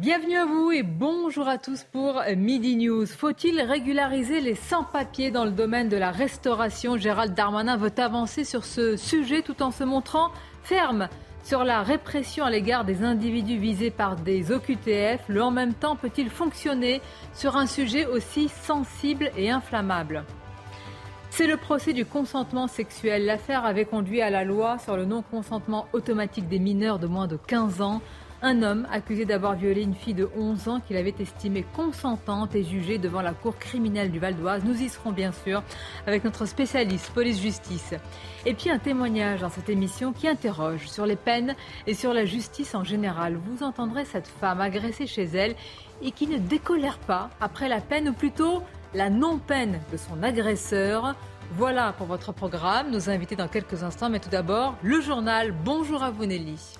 Bienvenue à vous et bonjour à tous pour Midi News. Faut-il régulariser les sans-papiers dans le domaine de la restauration? Gérald Darmanin veut avancer sur ce sujet tout en se montrant ferme sur la répression à l'égard des individus visés par des OQTF. Le en même temps peut-il fonctionner sur un sujet aussi sensible et inflammable? C'est le procès du consentement sexuel. L'affaire avait conduit à la loi sur le non-consentement automatique des mineurs de moins de 15 ans. Un homme accusé d'avoir violé une fille de 11 ans qu'il avait estimée consentante est jugé devant la cour criminelle du Val d'Oise. Nous y serons bien sûr avec notre spécialiste police-justice. Et puis un témoignage dans cette émission qui interroge sur les peines et sur la justice en général. Vous entendrez cette femme agressée chez elle et qui ne décolère pas après la peine ou plutôt la non-peine de son agresseur. Voilà pour votre programme. Nous invités dans quelques instants, mais tout d'abord, le journal. Bonjour à vous Nelly.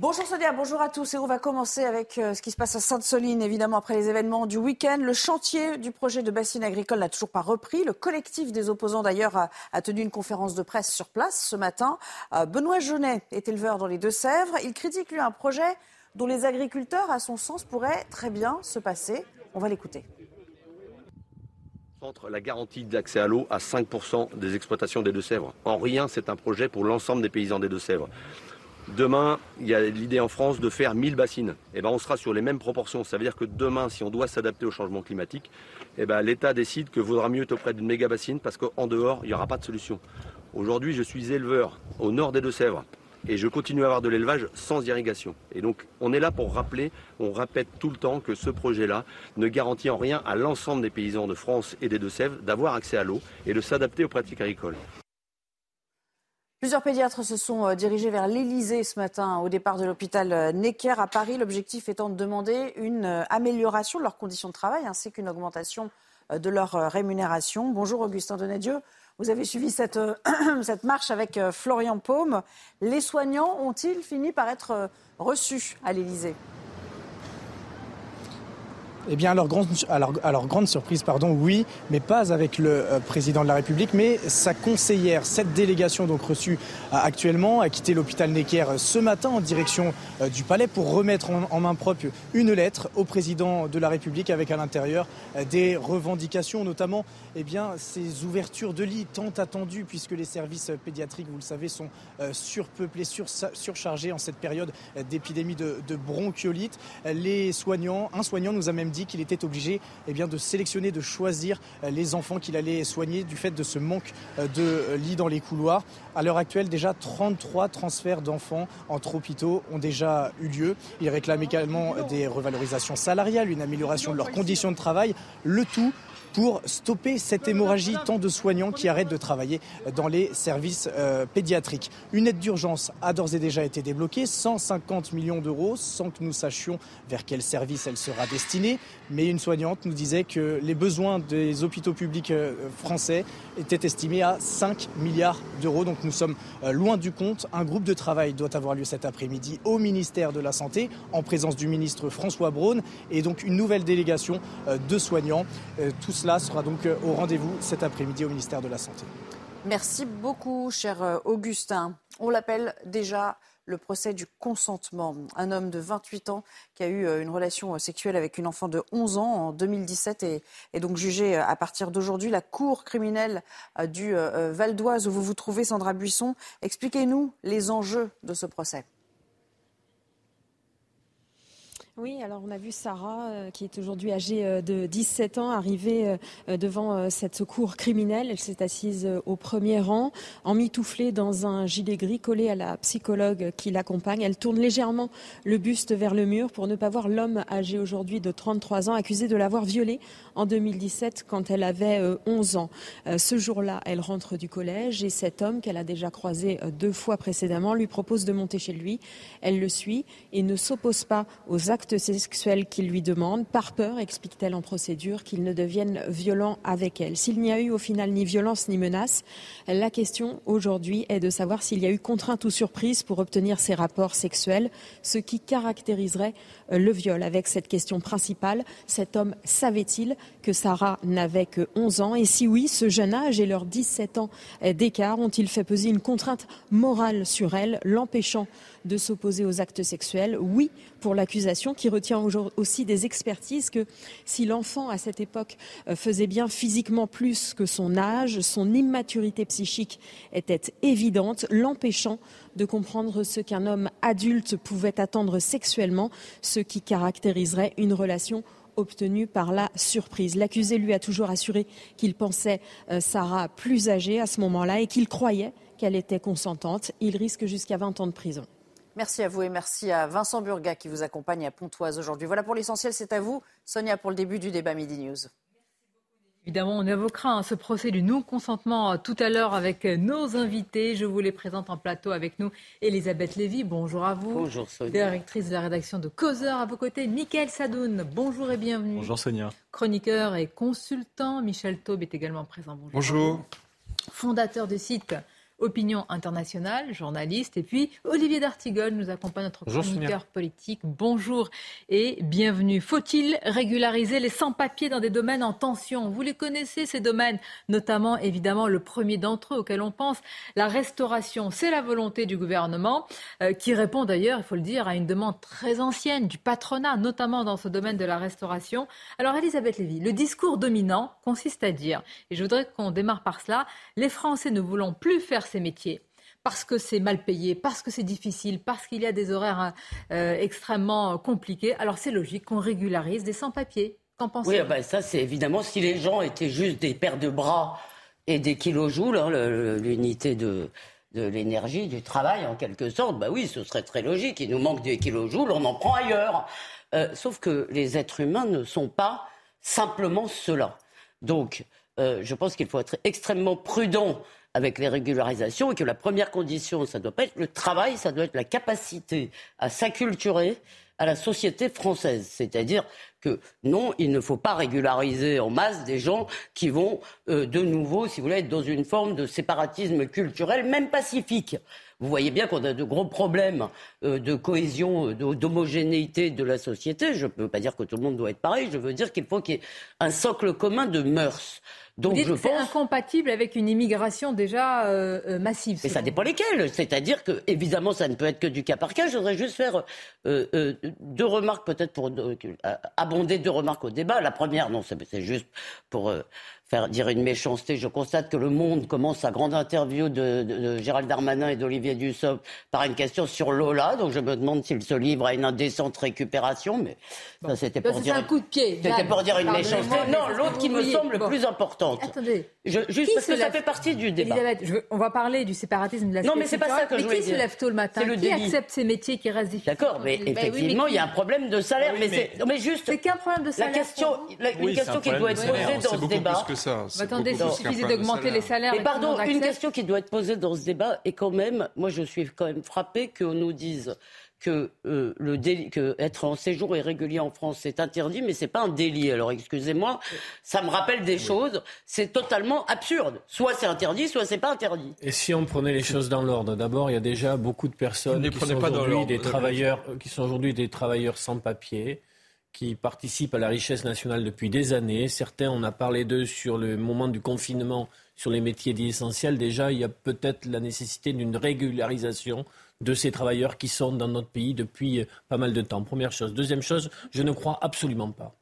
Bonjour Sonia, bonjour à tous. Et on va commencer avec euh, ce qui se passe à Sainte-Soline, évidemment, après les événements du week-end. Le chantier du projet de bassine agricole n'a toujours pas repris. Le collectif des opposants, d'ailleurs, a, tenu une conférence de presse sur place ce matin. Euh, Benoît Genet est éleveur dans les Deux-Sèvres. Il critique, lui, un projet dont les agriculteurs, à son sens, pourraient très bien se passer. On va l'écouter. Entre la garantie d'accès à l'eau à 5% des exploitations des Deux-Sèvres. En rien, c'est un projet pour l'ensemble des paysans des Deux-Sèvres. Demain, il y a l'idée en France de faire 1000 bassines. Et eh ben, on sera sur les mêmes proportions. Ça veut dire que demain, si on doit s'adapter au changement climatique, eh ben, l'État décide que vaudra mieux être auprès d'une méga bassine parce qu'en dehors, il n'y aura pas de solution. Aujourd'hui, je suis éleveur au nord des Deux-Sèvres et je continue à avoir de l'élevage sans irrigation. Et donc, on est là pour rappeler, on répète tout le temps que ce projet-là ne garantit en rien à l'ensemble des paysans de France et des Deux-Sèvres d'avoir accès à l'eau et de s'adapter aux pratiques agricoles. Plusieurs pédiatres se sont euh, dirigés vers l'Elysée ce matin au départ de l'hôpital euh, Necker à Paris. L'objectif étant de demander une euh, amélioration de leurs conditions de travail ainsi qu'une augmentation de leur rémunération. Bonjour Augustin Donadieu. Vous avez suivi cette, cette marche avec Florian Paume. Les soignants ont-ils fini par être reçus à l'Elysée eh bien, à leur grande, grande surprise, pardon, oui, mais pas avec le euh, président de la République, mais sa conseillère. Cette délégation, donc reçue euh, actuellement, a quitté l'hôpital Necker euh, ce matin en direction du palais pour remettre en, main propre une lettre au président de la République avec à l'intérieur des revendications, notamment eh bien, ces ouvertures de lits tant attendues puisque les services pédiatriques, vous le savez, sont surpeuplés, surchargés en cette période d'épidémie de, de bronchiolite. Les soignants, un soignant nous a même dit qu'il était obligé eh de sélectionner, de choisir euh, les enfants qu'il allait soigner du fait de ce manque euh, de euh, lits dans les couloirs. À l'heure actuelle, déjà 33 transferts d'enfants entre hôpitaux ont déjà eu lieu. Il réclame également des revalorisations salariales, une amélioration de leurs conditions de travail, le tout pour stopper cette hémorragie tant de soignants qui arrêtent de travailler dans les services euh, pédiatriques. Une aide d'urgence a d'ores et déjà été débloquée, 150 millions d'euros, sans que nous sachions vers quel service elle sera destinée. Mais une soignante nous disait que les besoins des hôpitaux publics euh, français étaient estimés à 5 milliards d'euros. Donc nous sommes euh, loin du compte. Un groupe de travail doit avoir lieu cet après-midi au ministère de la Santé, en présence du ministre François Braun, et donc une nouvelle délégation de soignants. Sera donc euh, au rendez-vous cet après-midi au ministère de la Santé. Merci beaucoup, cher euh, Augustin. On l'appelle déjà le procès du consentement. Un homme de 28 ans qui a eu euh, une relation sexuelle avec une enfant de 11 ans en 2017 est, est donc jugé à partir d'aujourd'hui. La cour criminelle du Val d'Oise où vous vous trouvez, Sandra Buisson, expliquez-nous les enjeux de ce procès. Oui, alors on a vu Sarah, euh, qui est aujourd'hui âgée euh, de 17 ans, arriver euh, devant cette cour criminelle. Elle s'est assise au premier rang, emmitouflée dans un gilet gris collé à la psychologue qui l'accompagne. Elle tourne légèrement le buste vers le mur pour ne pas voir l'homme âgé aujourd'hui de 33 ans, accusé de l'avoir violée en 2017 quand elle avait 11 ans. Ce jour-là, elle rentre du collège et cet homme qu'elle a déjà croisé deux fois précédemment lui propose de monter chez lui. Elle le suit et ne s'oppose pas aux actes sexuels qu'il lui demande, par peur, explique-t-elle en procédure, qu'il ne devienne violent avec elle. S'il n'y a eu au final ni violence ni menace, la question aujourd'hui est de savoir s'il y a eu contrainte ou surprise pour obtenir ces rapports sexuels, ce qui caractériserait le viol. Avec cette question principale, cet homme savait-il Sarah n'avait que 11 ans. Et si oui, ce jeune âge et leurs 17 ans d'écart ont-ils fait peser une contrainte morale sur elle, l'empêchant de s'opposer aux actes sexuels? Oui, pour l'accusation qui retient aussi des expertises que si l'enfant à cette époque euh, faisait bien physiquement plus que son âge, son immaturité psychique était évidente, l'empêchant de comprendre ce qu'un homme adulte pouvait attendre sexuellement, ce qui caractériserait une relation obtenue par la surprise. L'accusé lui a toujours assuré qu'il pensait euh, Sarah plus âgée à ce moment-là et qu'il croyait qu'elle était consentante. Il risque jusqu'à 20 ans de prison. Merci à vous et merci à Vincent Burga qui vous accompagne à Pontoise aujourd'hui. Voilà pour l'essentiel, c'est à vous. Sonia pour le début du débat Midi News. Évidemment, on évoquera hein, ce procès du non-consentement euh, tout à l'heure avec euh, nos invités. Je vous les présente en plateau avec nous. Elisabeth Lévy, bonjour à vous. Bonjour Sonia. Directrice de la rédaction de Causeur à vos côtés. Mickaël Sadoun, bonjour et bienvenue. Bonjour Sonia. Chroniqueur et consultant. Michel Taube est également présent. Bonjour. bonjour. Fondateur du site Opinion internationale, journaliste. Et puis Olivier D'Artigol nous accompagne, notre chroniqueur politique. Bonjour et bienvenue. Faut-il régulariser les sans-papiers dans des domaines en tension? Vous les connaissez, ces domaines, notamment évidemment le premier d'entre eux auquel on pense, la restauration. C'est la volonté du gouvernement euh, qui répond d'ailleurs, il faut le dire, à une demande très ancienne du patronat, notamment dans ce domaine de la restauration. Alors Elisabeth Lévy, le discours dominant consiste à dire, et je voudrais qu'on démarre par cela, les Français ne voulons plus faire ces métiers parce que c'est mal payé, parce que c'est difficile, parce qu'il y a des horaires euh, extrêmement compliqués. Alors c'est logique qu'on régularise des sans-papiers. Qu'en pensez-vous? Oui, ben ça c'est évidemment si les gens étaient juste des paires de bras et des kilojoules, hein, l'unité de, de l'énergie, du travail en quelque sorte, bah oui, ce serait très logique. Il nous manque des kilojoules, on en prend ailleurs. Euh, sauf que les êtres humains ne sont pas simplement cela. Donc, euh, je pense qu'il faut être extrêmement prudent avec les régularisations et que la première condition, ça doit pas être le travail, ça doit être la capacité à s'acculturer à la société française. C'est-à-dire que non, il ne faut pas régulariser en masse des gens qui vont euh, de nouveau, si vous voulez, être dans une forme de séparatisme culturel, même pacifique. Vous voyez bien qu'on a de gros problèmes euh, de cohésion, d'homogénéité de la société. Je ne peux pas dire que tout le monde doit être pareil. Je veux dire qu'il faut qu'il y ait un socle commun de mœurs. Donc Vous dites que c'est incompatible avec une immigration déjà euh, euh, massive. Mais ça dépend lesquelles. C'est-à-dire que, évidemment, ça ne peut être que du cas par cas. Je voudrais juste faire euh, deux remarques, peut-être pour abonder deux remarques au débat. La première, non, c'est juste pour faire dire une méchanceté. Je constate que Le Monde commence sa grande interview de, Gérald Darmanin et d'Olivier Dussopt par une question sur Lola. Donc je me demande s'il se livre à une indécente récupération. Mais ça, c'était pour dire. un coup de pied. C'était pour dire une méchanceté. Non, l'autre qui me semble le plus importante. Attendez. juste parce que ça fait partie du débat. on va parler du séparatisme de la Non, mais c'est pas ça que je voulais dire. qui se lève tôt le matin Qui accepte ces métiers qui restent difficiles D'accord, mais effectivement, il y a un problème de salaire. mais, mais, juste. C'est qu'un problème de salaire. La question, une question qui doit être posée dans ce débat ça. Attendez, il suffisait d'augmenter les salaires. Et pardon, une question qui doit être posée dans ce débat est quand même, moi je suis quand même frappée qu'on nous dise que, euh, le que être en séjour irrégulier en France c'est interdit, mais c'est pas un délit. Alors excusez-moi, ça me rappelle des choses. C'est totalement absurde. Soit c'est interdit, soit c'est pas interdit. Et si on prenait les choses dans l'ordre, d'abord il y a déjà beaucoup de personnes qui sont aujourd'hui des travailleurs, qui sont aujourd'hui des travailleurs sans papier qui participent à la richesse nationale depuis des années. Certains, on a parlé d'eux sur le moment du confinement, sur les métiers dits essentiels. Déjà, il y a peut-être la nécessité d'une régularisation de ces travailleurs qui sont dans notre pays depuis euh, pas mal de temps. Première chose. Deuxième chose, je ne crois absolument pas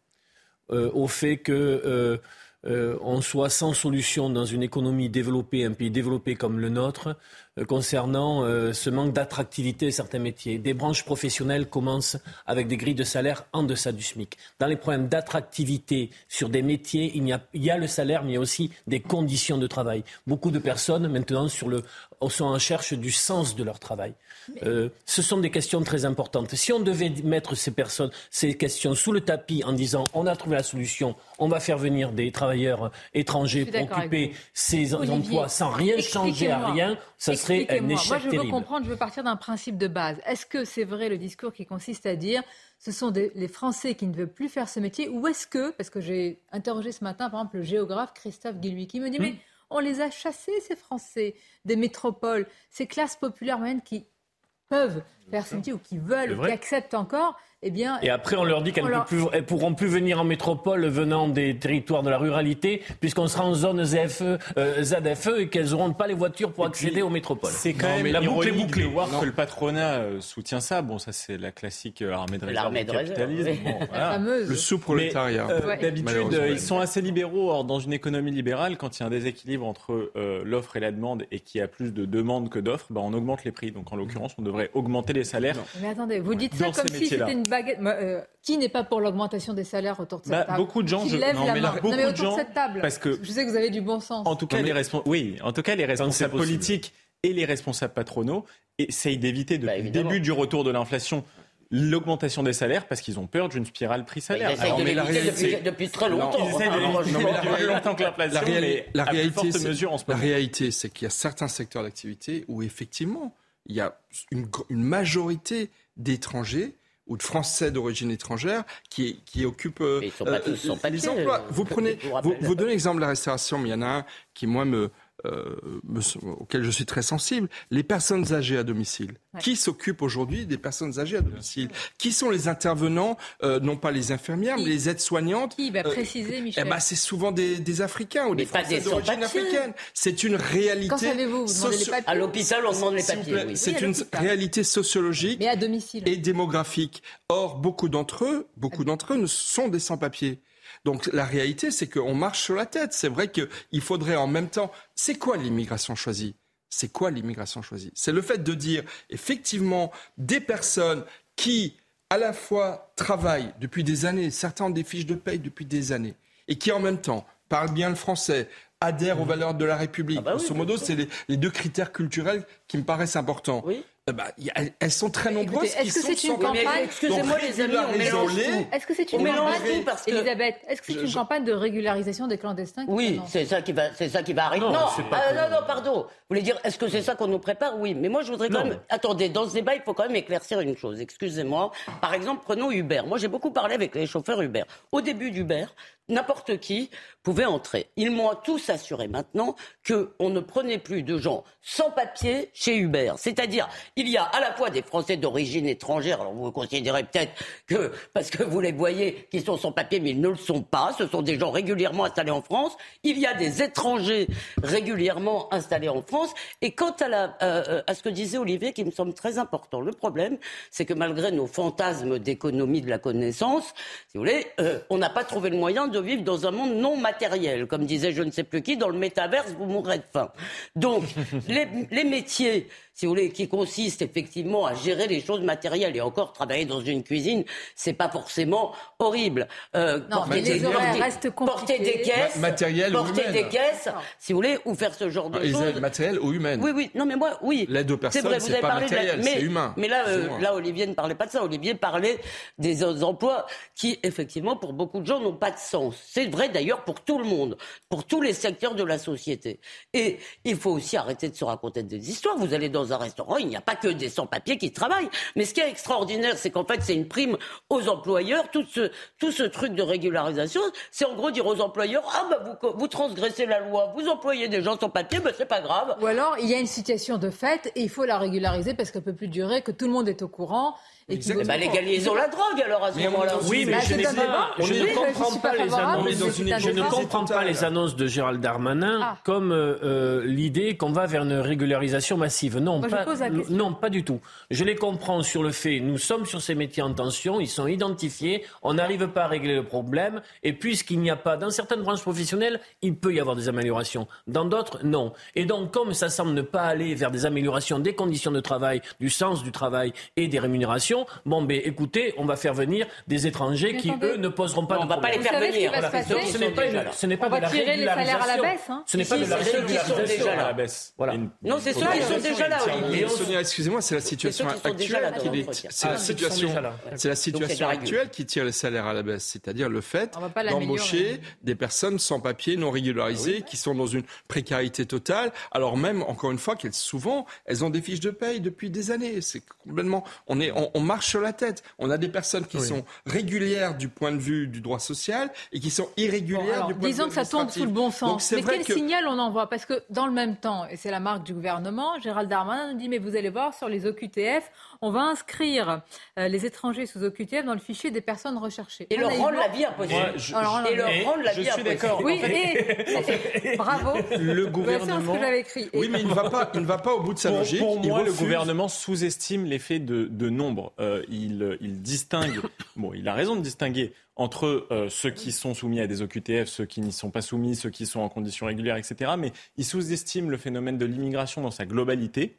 euh, au fait que euh, soit sans solution dans une économie développée, un pays développé comme le nôtre, concernant euh, ce manque d'attractivité de certains métiers. Des branches professionnelles commencent avec des grilles de salaire en deçà du SMIC. Dans les problèmes d'attractivité sur des métiers, il y, a, il y a le salaire, mais il y a aussi des conditions de travail. Beaucoup de personnes maintenant sur le, sont en recherche du sens de leur travail. Euh, ce sont des questions très importantes. Si on devait mettre ces personnes, ces questions sous le tapis en disant on a trouvé la solution, on va faire venir des travailleurs étrangers pour occuper ces emplois sans rien changer à rien, ça serait un échec Moi, je veux comprendre, je veux partir d'un principe de base. Est-ce que c'est vrai le discours qui consiste à dire ce sont les Français qui ne veulent plus faire ce métier ou est-ce que, parce que j'ai interrogé ce matin par exemple le géographe Christophe Guilluy qui me dit hmm. mais on les a chassés ces Français des métropoles, ces classes populaires moyennes qui peuvent faire ce métier ou qui veulent, ou qui acceptent encore, eh bien, et après, on leur dit qu'elles ne pourront plus venir en métropole venant des territoires de la ruralité, puisqu'on sera en zone ZFE, euh, ZFE et qu'elles n'auront pas les voitures pour accéder aux métropoles. C'est quand même la boucle est bouclée. De voir que le patronat euh, soutient ça. Bon, ça, c'est la classique euh, armée de réserve du capitalisme. Le sous-prolétariat. D'habitude, ils sont assez libéraux. Or, dans une économie libérale, quand il y a un déséquilibre entre l'offre et la demande et qu'il y a plus de demandes que d'offres, ben, on augmente les prix. Donc, en l'occurrence, on devrait augmenter les salaires. Mais attendez, vous dites ça comme si c'était une euh, qui n'est pas pour l'augmentation des salaires autour de cette bah, table Beaucoup de gens, je... non, mais beaucoup de gens, cette table. Parce que je sais que vous avez du bon sens. En tout cas, les oui, en tout cas, les responsables politiques et les responsables patronaux essayent d'éviter depuis le début du retour de l'inflation l'augmentation des salaires parce qu'ils ont peur d'une spirale prix-salaire. Ils essayent de l'éviter depuis, très longtemps. Ils essayent de l'éviter plus longtemps que l'inflation, la, réalité, mesure en ce moment. La réalité, c'est qu'il y a certains secteurs d'activité où effectivement, il y a une, une majorité d'étrangers ou de Français d'origine étrangère qui, qui occupent euh, euh, les emplois. Vous prenez, vous, vous donnez l'exemple de la restauration, mais il y en a un qui moi me auquel je suis très sensible, les personnes âgées à domicile. Qui s'occupe aujourd'hui des personnes âgées à domicile Qui sont les intervenants, euh, non pas les infirmières, mais les aides-soignantes Qui va euh, préciser, Michel eh ben, C'est souvent des, Africains ou des Français d'origine africaine. C'est une réalité. Quand savez-vous? Vous les papiers? À l'hôpital, on demande les papiers. C'est une réalité sociologique et démographique. Or, beaucoup d'entre eux, beaucoup d'entre eux sont des sans-papiers. Donc la réalité, c'est qu'on marche sur la tête. C'est vrai qu'il faudrait en même temps. C'est quoi l'immigration choisie? C'est quoi l'immigration choisie? C'est le fait de dire effectivement des personnes qui à la fois travaillent depuis des années, certains ont des fiches de paye depuis des années, et qui en même temps parlent bien le français, adhèrent aux mmh. valeurs de la République. Ah bah modo, c'est les, les, deux critères culturels qui me paraissent importants. Oui. Eh ben, elles sont très nombreuses. Est-ce que c'est une campagne Excusez-moi les amis, on mélange tout. Est-ce que c'est une campagne parce que... Elisabeth, est-ce que c'est une campagne de régularisation des clandestins Oui, c'est ça qui va, c'est ça qui va arriver. Non, non, ah, non, non, pardon. Vous voulez dire, est-ce que c'est ça qu'on nous prépare? Oui, mais moi je voudrais quand même. Attendez, dans ce débat, il faut quand même éclaircir une chose. Excusez-moi. Par exemple, prenons Uber. Moi, j'ai beaucoup parlé avec les chauffeurs Uber. Au début d'Uber, n'importe qui pouvait entrer. Ils m'ont tous assuré maintenant qu'on ne prenait plus de gens sans papier chez Uber. C'est-à-dire, il y a à la fois des Français d'origine étrangère, alors vous considérez peut-être que, parce que vous les voyez, qui sont sans papier, mais ils ne le sont pas, ce sont des gens régulièrement installés en France, il y a des étrangers régulièrement installés en France, et quant à, euh, ce que disait Olivier, qui me semble très important, le problème, c'est que malgré nos fantasmes d'économie de la connaissance, si vous voulez, euh, on n'a pas trouvé le moyen de vivre dans un monde non matériel, comme disait je ne sais plus qui, dans le métaverse, vous mourrez de faim. Donc, les, les métiers si vous voulez, qui consiste effectivement à gérer les choses matérielles. Et encore, travailler dans une cuisine, c'est pas forcément horrible. Euh, non, porter, des, porter, porter, des caisses, matériel porter des caisses, si vous voulez, ou faire ce genre de choses. Matériel ou humaine. Oui, oui. Non, mais moi, oui. L'aide aux personnes, c'est pas matériel, c'est humain. Mais là, euh, là, Olivier ne parlait pas de ça. Olivier parlait des emplois qui, effectivement, pour beaucoup de gens, n'ont pas de sens. C'est vrai d'ailleurs pour tout le monde, pour tous les secteurs de la société. Et il faut aussi arrêter de se raconter des histoires. Vous allez dans un restaurant, il n'y a pas que des sans-papiers qui travaillent. Mais ce qui est extraordinaire, c'est qu'en fait, c'est une prime aux employeurs. Tout ce, tout ce truc de régularisation, c'est en gros dire aux employeurs, ah bah vous, vous transgressez la loi, vous employez des gens sans papier, ben c'est pas grave. Ou alors, il y a une situation de fait et il faut la régulariser parce qu'elle peut plus durer, que tout le monde est au courant Et qui bah, légalisons la drogue alors à ce moment-là. Oui, mais je, ne comprends pas les annonces. Je ne comprends pas les annonces de Gérald Darmanin ah. comme euh, euh, l'idée qu'on va vers une régularisation massive. Non, pas, non, pas du tout. Je les comprends sur le fait, nous sommes sur ces métiers en tension, ils sont identifiés, on n'arrive pas à régler le problème, et puisqu'il n'y a pas, dans certaines branches professionnelles, il peut y avoir des améliorations. Dans d'autres, non. Et donc, comme ça semble ne pas aller vers des améliorations des conditions de travail, du sens du travail et des rémunérations, Bon, ben écoutez, on va faire venir des étrangers qui, eux, ne poseront pas de problème. On va pas les faire venir. Ce n'est pas, une, ce n'est pas de la tirer les salaires à la baisse. Hein. Ce n'est pas de la régularisation à la baisse. Voilà. Non, c'est ceux qui sont déjà là, Olivier. Excusez-moi, c'est la situation actuelle qui C'est la situation, c'est la situation actuelle qui tire les salaires à la baisse, c'est-à-dire le fait d'embaucher des personnes sans papier, non régularisées, qui sont dans une précarité totale, alors même, encore une fois, qu'elles souvent, elles ont des fiches de paye depuis des années. C'est complètement, on est, on marche sur la tête. On a des personnes qui sont régulières du point de vue du droit social et qui sont irrégulières du point de vue Disons que ça tombe sous le bon sens. mais quel signal on envoie? Parce que dans le même temps, et c'est la marque du gouvernement, Gérald Darmanin nous dit mais vous allez voir sur les OQTF, on va inscrire euh, les étrangers sous OQTF dans le fichier des personnes recherchées. Et leur rendre la vie impossible. et leur rendre la vie impossible. Je suis d'accord. Oui, et, bravo. Le gouvernement. Ce que j'avais écrit. Oui, mais il ne va pas, il ne va pas au bout de sa logique. Pour moi, le gouvernement sous-estime l'effet de, de nombre. Euh, il, il distingue. bon, il a raison de distinguer entre euh, ceux qui sont soumis à des OQTF, ceux qui n'y sont pas soumis, ceux qui sont en conditions régulières, etc. Mais il sous-estime le phénomène de l'immigration dans sa globalité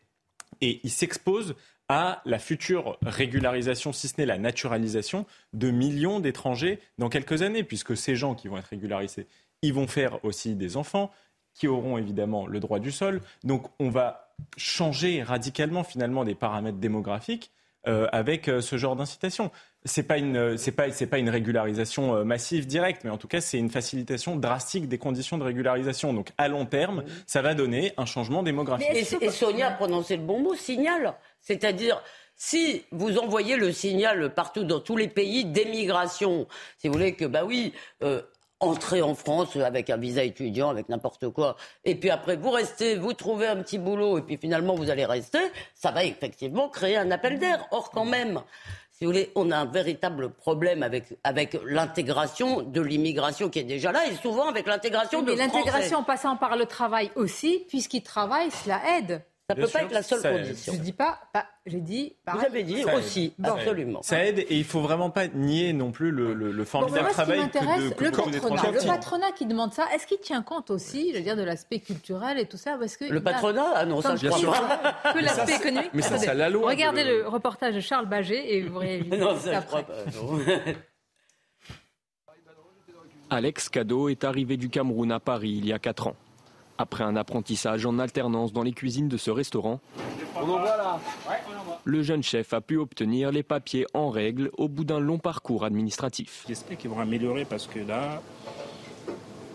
et il s'expose à la future régularisation, si ce n'est la naturalisation, de millions d'étrangers dans quelques années, puisque ces gens qui vont être régularisés, ils vont faire aussi des enfants, qui auront évidemment le droit du sol. Donc on va changer radicalement finalement des paramètres démographiques euh, avec euh, ce genre d'incitation. C'est pas une c'est pas c'est pas une régularisation euh, massive directe, mais en tout cas c'est une facilitation drastique des conditions de régularisation. Donc à long terme, ça va donner un changement démographique. Et, Sonia a prononcé le bon mot, signal. C'est-à-dire, si vous envoyez le signal partout dans tous les pays d'émigration, si vous voulez que, bah oui, euh, entrez en France avec un visa étudiant, avec n'importe quoi, et puis après vous restez, vous trouvez un petit boulot, et puis finalement vous allez rester, ça va effectivement créer un appel d'air. Or, quand même, si vous voulez, on a un véritable problème avec, avec l'intégration de l'immigration qui est déjà là, et souvent avec l'intégration de Mais l'intégration passant par le travail aussi, puisqu'ils travaillent, cela aide. Ça ne peut pas être la seule condition. Je dis pas, j'ai dit. Vous avez dit aussi, absolument. Ça aide et il faut vraiment pas nier non plus le, le, formidable travail que, de, le patronat. Le patronat qui demande ça, est-ce qu'il tient compte aussi, je veux dire, de l'aspect culturel et tout ça parce que Le patronat Ah non, ça je crois pas. Que l'aspect économique. Mais ça, c'est la loi. Regardez le reportage de Charles Baget et vous verrez. Non, ça je crois pas. Alex Cadeau est arrivé du Cameroun à Paris il y a 4 ans. Après un apprentissage en alternance dans les cuisines de ce restaurant, le jeune chef a pu obtenir les papiers en règle au bout d'un long parcours administratif. J'espère qu'ils vont améliorer parce que là,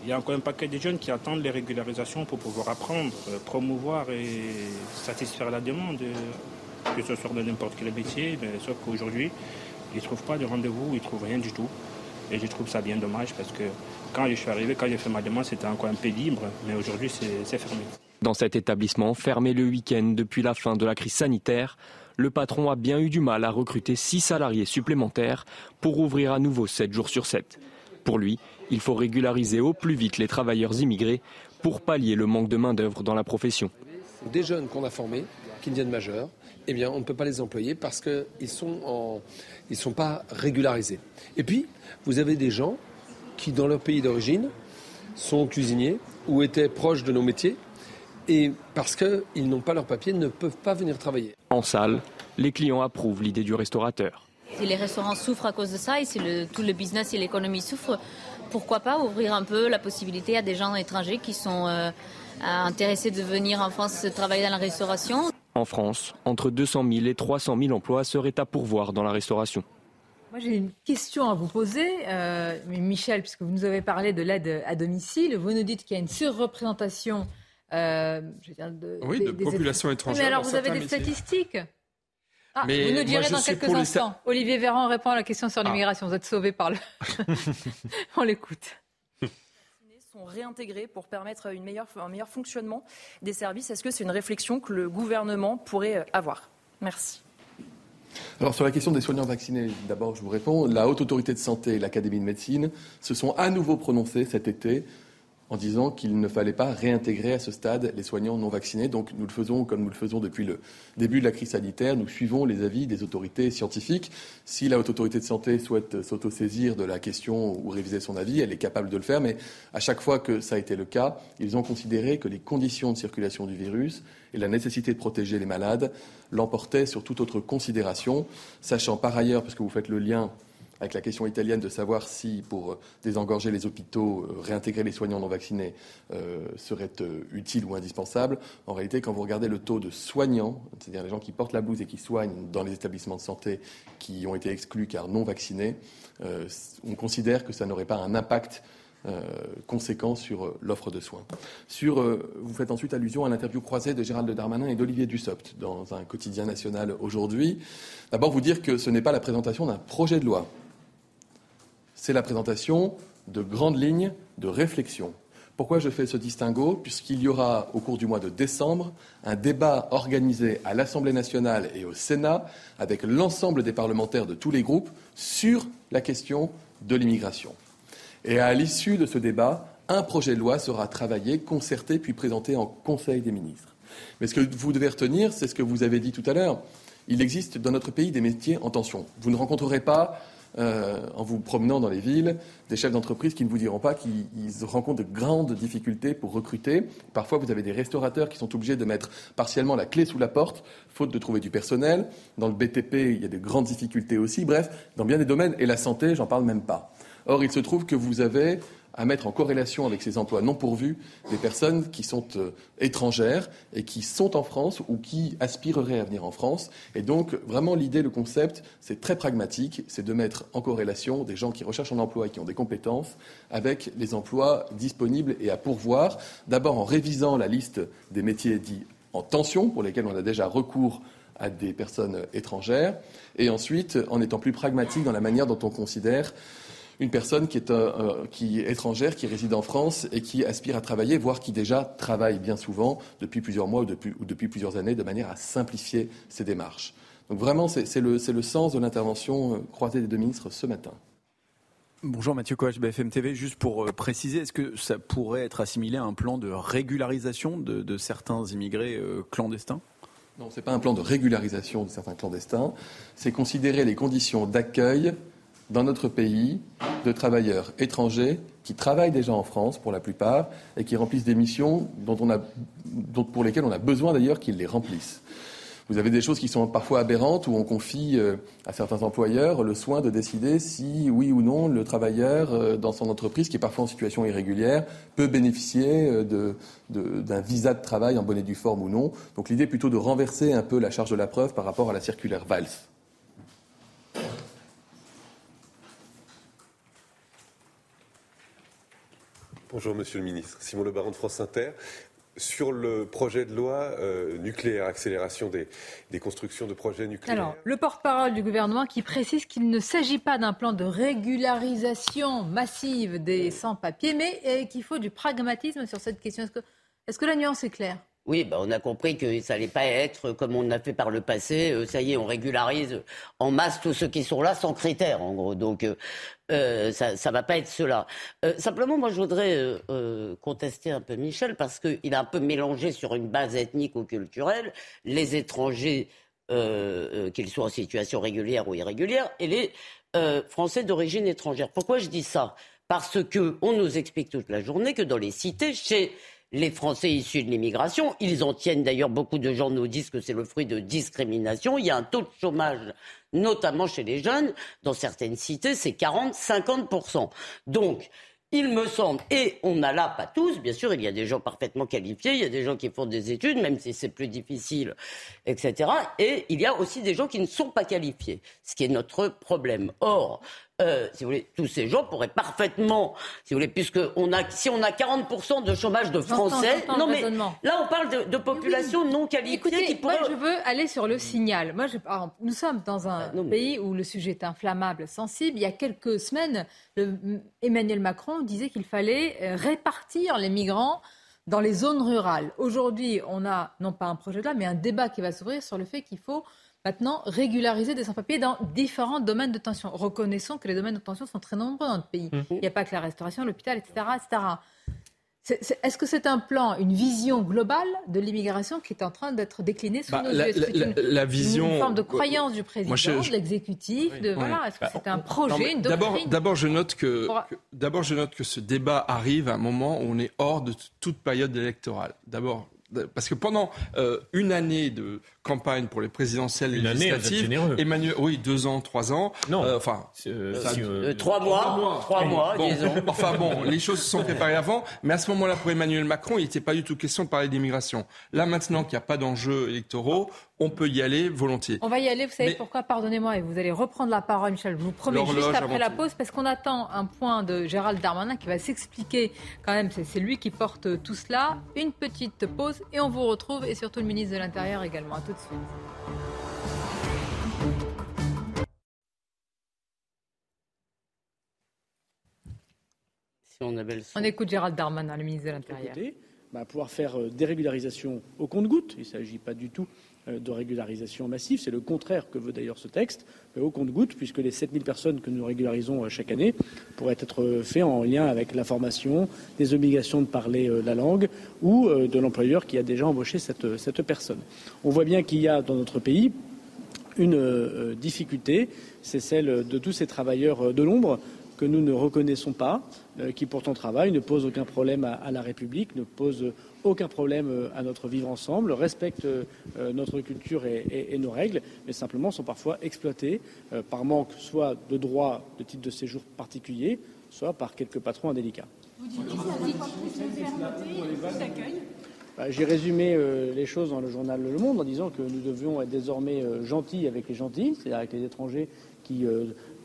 il y a encore un paquet de jeunes qui attendent les régularisations pour pouvoir apprendre, euh, promouvoir et satisfaire la demande, euh, que ce soit dans n'importe quel métier. Mais sauf qu'aujourd'hui, ils ne trouvent pas de rendez-vous, ils ne trouvent rien du tout. Et je trouve ça bien dommage parce que quand je suis arrivé, quand j'ai fait ma demande, c'était encore un peu libre, mais aujourd'hui c'est fermé. Dans cet établissement, fermé le week-end depuis la fin de la crise sanitaire, le patron a bien eu du mal à recruter six salariés supplémentaires pour ouvrir à nouveau 7 jours sur 7. Pour lui, il faut régulariser au plus vite les travailleurs immigrés pour pallier le manque de main-d'œuvre dans la profession. Des jeunes qu'on a formés, qui deviennent majeurs, eh bien, on ne peut pas les employer parce qu'ils ne sont, sont pas régularisés. Et puis, vous avez des gens qui, dans leur pays d'origine, sont cuisiniers ou étaient proches de nos métiers et parce qu'ils n'ont pas leur papier, ne peuvent pas venir travailler. En salle, les clients approuvent l'idée du restaurateur. Si les restaurants souffrent à cause de ça et si tout le business et l'économie souffrent, pourquoi pas ouvrir un peu la possibilité à des gens étrangers qui sont euh, intéressés de venir en France travailler dans la restauration En France, entre 200 000 et 300 000 emplois seraient à pourvoir dans la restauration. Moi, j'ai une question à vous poser, euh, Michel, puisque vous nous avez parlé de l'aide à domicile. Vous nous dites qu'il y a une surreprésentation euh, de, oui, de population étrangère. Mais alors, vous avez des statistiques? Ah, vous nous direz dans quelques instants. Olivier Véran répond à la question sur ah. l'immigration. Vous êtes sauvé par le. On l'écoute sont réintégrés pour permettre une meilleure, un meilleur fonctionnement des services. Est-ce que c'est une réflexion que le gouvernement pourrait avoir? Merci. Alors sur la question des soignants vaccinés, d'abord je vous réponds. La Haute Autorité de Santé et l'Académie de médecine se sont à nouveau prononcés cet été en disant qu'il ne fallait pas réintégrer à ce stade les soignants non vaccinés. Donc nous le faisons comme nous le faisons depuis le début de la crise sanitaire. Nous suivons les avis des autorités scientifiques. Si la haute autorité de santé souhaite s'autosaisir de la question ou réviser son avis, elle est capable de le faire. Mais à chaque fois que ça a été le cas, ils ont considéré que les conditions de circulation du virus et la nécessité de protéger les malades l'emportaient sur toute autre considération, sachant par ailleurs, parce que vous faites le lien avec la question italienne de savoir si, pour désengorger les hôpitaux, euh, réintégrer les soignants non vaccinés euh, serait euh, utile ou indispensable. En réalité, quand vous regardez le taux de soignants, c'est-à-dire les gens qui portent la blouse et qui soignent dans les établissements de santé qui ont été exclus car non vaccinés, on considère que ça n'aurait pas un impact conséquent sur l'offre de soins. Sur, vous faites ensuite allusion à l'interview croisée de Gérald Darmanin et d'Olivier Dussopt dans un quotidien national aujourd'hui. D'abord, vous dire que ce n'est pas la présentation d'un projet de loi c'est la présentation de grandes lignes de réflexion. Pourquoi je fais ce distinguo? Puisqu'il y aura au cours du mois de décembre un débat organisé à l'Assemblée nationale et au Sénat avec l'ensemble des parlementaires de tous les groupes sur la question de l'immigration. Et à l'issue de ce débat, un projet de loi sera travaillé, concerté, puis présenté en Conseil des ministres. Mais ce que vous devez retenir, c'est ce que vous avez dit tout à l'heure. Il existe dans notre pays des métiers en tension. Vous ne rencontrerez pas euh, en vous promenant dans les villes, des chefs d'entreprise qui ne vous diront pas qu'ils rencontrent de grandes difficultés pour recruter. Parfois, vous avez des restaurateurs qui sont obligés de mettre partiellement la clé sous la porte, faute de trouver du personnel. Dans le BTP, il y a de grandes difficultés aussi. Bref, dans bien des domaines, et la santé, j'en parle même pas. Or, il se trouve que vous avez à mettre en corrélation avec ces emplois non pourvus des personnes qui sont euh, étrangères et qui sont en France ou qui aspireraient à venir en France. Et donc, vraiment, l'idée, le concept, c'est très pragmatique, c'est de mettre en corrélation des gens qui recherchent un emploi et qui ont des compétences avec les emplois disponibles et à pourvoir. D'abord en révisant la liste des métiers dits en tension, pour lesquels on a déjà recours à des personnes étrangères, et ensuite en étant plus pragmatique dans la manière dont on considère une personne qui est, euh, qui est étrangère, qui réside en France et qui aspire à travailler, voire qui déjà travaille bien souvent depuis plusieurs mois ou depuis, ou depuis plusieurs années, de manière à simplifier ses démarches. Donc vraiment, c'est le, le, sens de l'intervention euh, croisée des deux ministres ce matin. Bonjour Mathieu Coach, BFM TV. Juste pour euh, préciser, est-ce que ça pourrait être assimilé à un plan de régularisation de, de certains immigrés clandestins? Non, ce n'est pas un plan de régularisation de certains clandestins. C'est considérer les conditions d'accueil dans notre pays de travailleurs étrangers qui travaillent déjà en France pour la plupart et qui remplissent des missions dont on a, dont, pour lesquelles on a besoin d'ailleurs qu'ils les remplissent. Vous avez des choses qui sont parfois aberrantes où on confie euh, à certains employeurs le soin de décider si, oui ou non, le travailleur euh, dans son entreprise, qui est parfois en situation irrégulière, peut bénéficier euh, d'un visa de travail en bonne et due forme ou non. Donc l'idée est plutôt de renverser un peu la charge de la preuve par rapport à la circulaire Valls. Bonjour Monsieur le Ministre. Simon Le Baron de France Inter. Sur le projet de loi euh, nucléaire, accélération des, des, constructions de projets nucléaires. Alors, le porte-parole du gouvernement qui précise qu'il ne s'agit pas d'un plan de régularisation massive des sans-papiers, mais euh, qu'il faut du pragmatisme sur cette question. Est-ce que, est que la nuance est claire? Oui, bah on a compris que ça n'allait pas être comme on a fait par le passé. Euh, ça y est, on régularise en masse tous ceux qui sont là sans critères, en gros. Donc, euh, euh ça ne va pas être cela. Simplement, moi, je voudrais contester un peu Michel parce qu'il a un peu mélangé sur une base ethnique ou culturelle les étrangers, qu'ils soient en situation régulière ou irrégulière, et les Français d'origine étrangère. Pourquoi je dis ça? Parce que on nous explique toute la journée que dans les cités, chez les Français issus de l'immigration. Ils en tiennent d'ailleurs, beaucoup de gens nous disent que c'est le fruit de discrimination. Il y a un taux de chômage, notamment chez les jeunes. Dans certaines cités, c'est 40-50%. Donc, il me semble, et on a là, pas tous, bien sûr, il y a des gens parfaitement qualifiés, il y a des gens qui font des études, même si c'est plus difficile, etc. Et il y a aussi des gens qui ne sont pas qualifiés, ce qui est notre problème. Or, euh, si vous voulez, tous ces gens pourraient parfaitement, si vous voulez, puisque on a, si on a 40% de chômage de Français, non mais là on parle de, population non qualifiée Écoutez, qui pourrait... moi je veux aller sur le signal. Moi, je, nous sommes dans un ah, pays où le sujet est inflammable, sensible. Il y a quelques semaines, Emmanuel Macron disait qu'il fallait euh, répartir les migrants dans les zones rurales. Aujourd'hui, on a non pas un projet de loi, mais un débat qui va s'ouvrir sur le fait qu'il faut maintenant régulariser des sans-papiers dans différents domaines de tension. Reconnaissons que les domaines de tension sont très nombreux dans notre pays. Mmh. Il n'y a pas que la restauration, l'hôpital, etc. etc. Est-ce que c'est un plan, une vision globale de l'immigration qui est en train d'être déclinée sous bah, nos la, yeux? la, vision, une forme de croyance du président, de l'exécutif, de voilà. Est-ce que c'est un projet, une doctrine? D'abord, je note que, d'abord, je note que ce débat arrive à un moment où on est hors de toute période électorale. D'abord, parce que pendant euh, une année de campagne pour les présidentielles une législatives, année, Emmanuel, oui, deux ans, trois ans, non, euh, enfin, euh, trois mois, trois mois, disons. Enfin bon, les choses se sont préparées avant, mais à ce moment-là, pour Emmanuel Macron, il n'était pas du tout question de parler d'immigration. Là, maintenant qu'il n'y a pas d'enjeux électoraux, on peut y aller volontiers. On va y aller, vous savez pourquoi? Pardonnez-moi, et vous allez reprendre la parole, Michel. Je vous promets juste après la pause, parce qu'on attend un point de Gérald Darmanin qui va s'expliquer. Quand même, c'est lui qui porte tout cela. Une petite pause et on vous retrouve, et surtout le ministre de l'Intérieur également. À tout de suite. Si on, on écoute Gérald Darmanin, le ministre de l'Intérieur. Bah, pouvoir faire euh, des régularisations au compte-gouttes. Il ne s'agit pas du tout euh, de régularisation massive. C'est le contraire que veut d'ailleurs ce texte, au compte-gouttes, puisque les 7000 personnes que nous régularisons euh, chaque année pourraient être euh, faites en lien avec la formation, des obligations de parler la langue ou de l'employeur qui a déjà embauché cette, personne. On voit bien qu'il y a dans notre pays une difficulté, c'est celle de tous ces travailleurs de l'ombre que nous ne reconnaissons pas, qui pourtant travaillent, ne posent aucun problème à la République, ne posent aucun problème euh, à notre vivre ensemble, respectent euh, notre culture et, nos règles, mais simplement sont parfois exploités euh, par manque soit de droits de titre de séjour particulier, soit par quelques patrons indélicats. Vous dites bah, J'ai résumé les choses dans le journal Le Monde en disant que nous devions être désormais gentils avec les gentils, c'est-à-dire avec les étrangers qui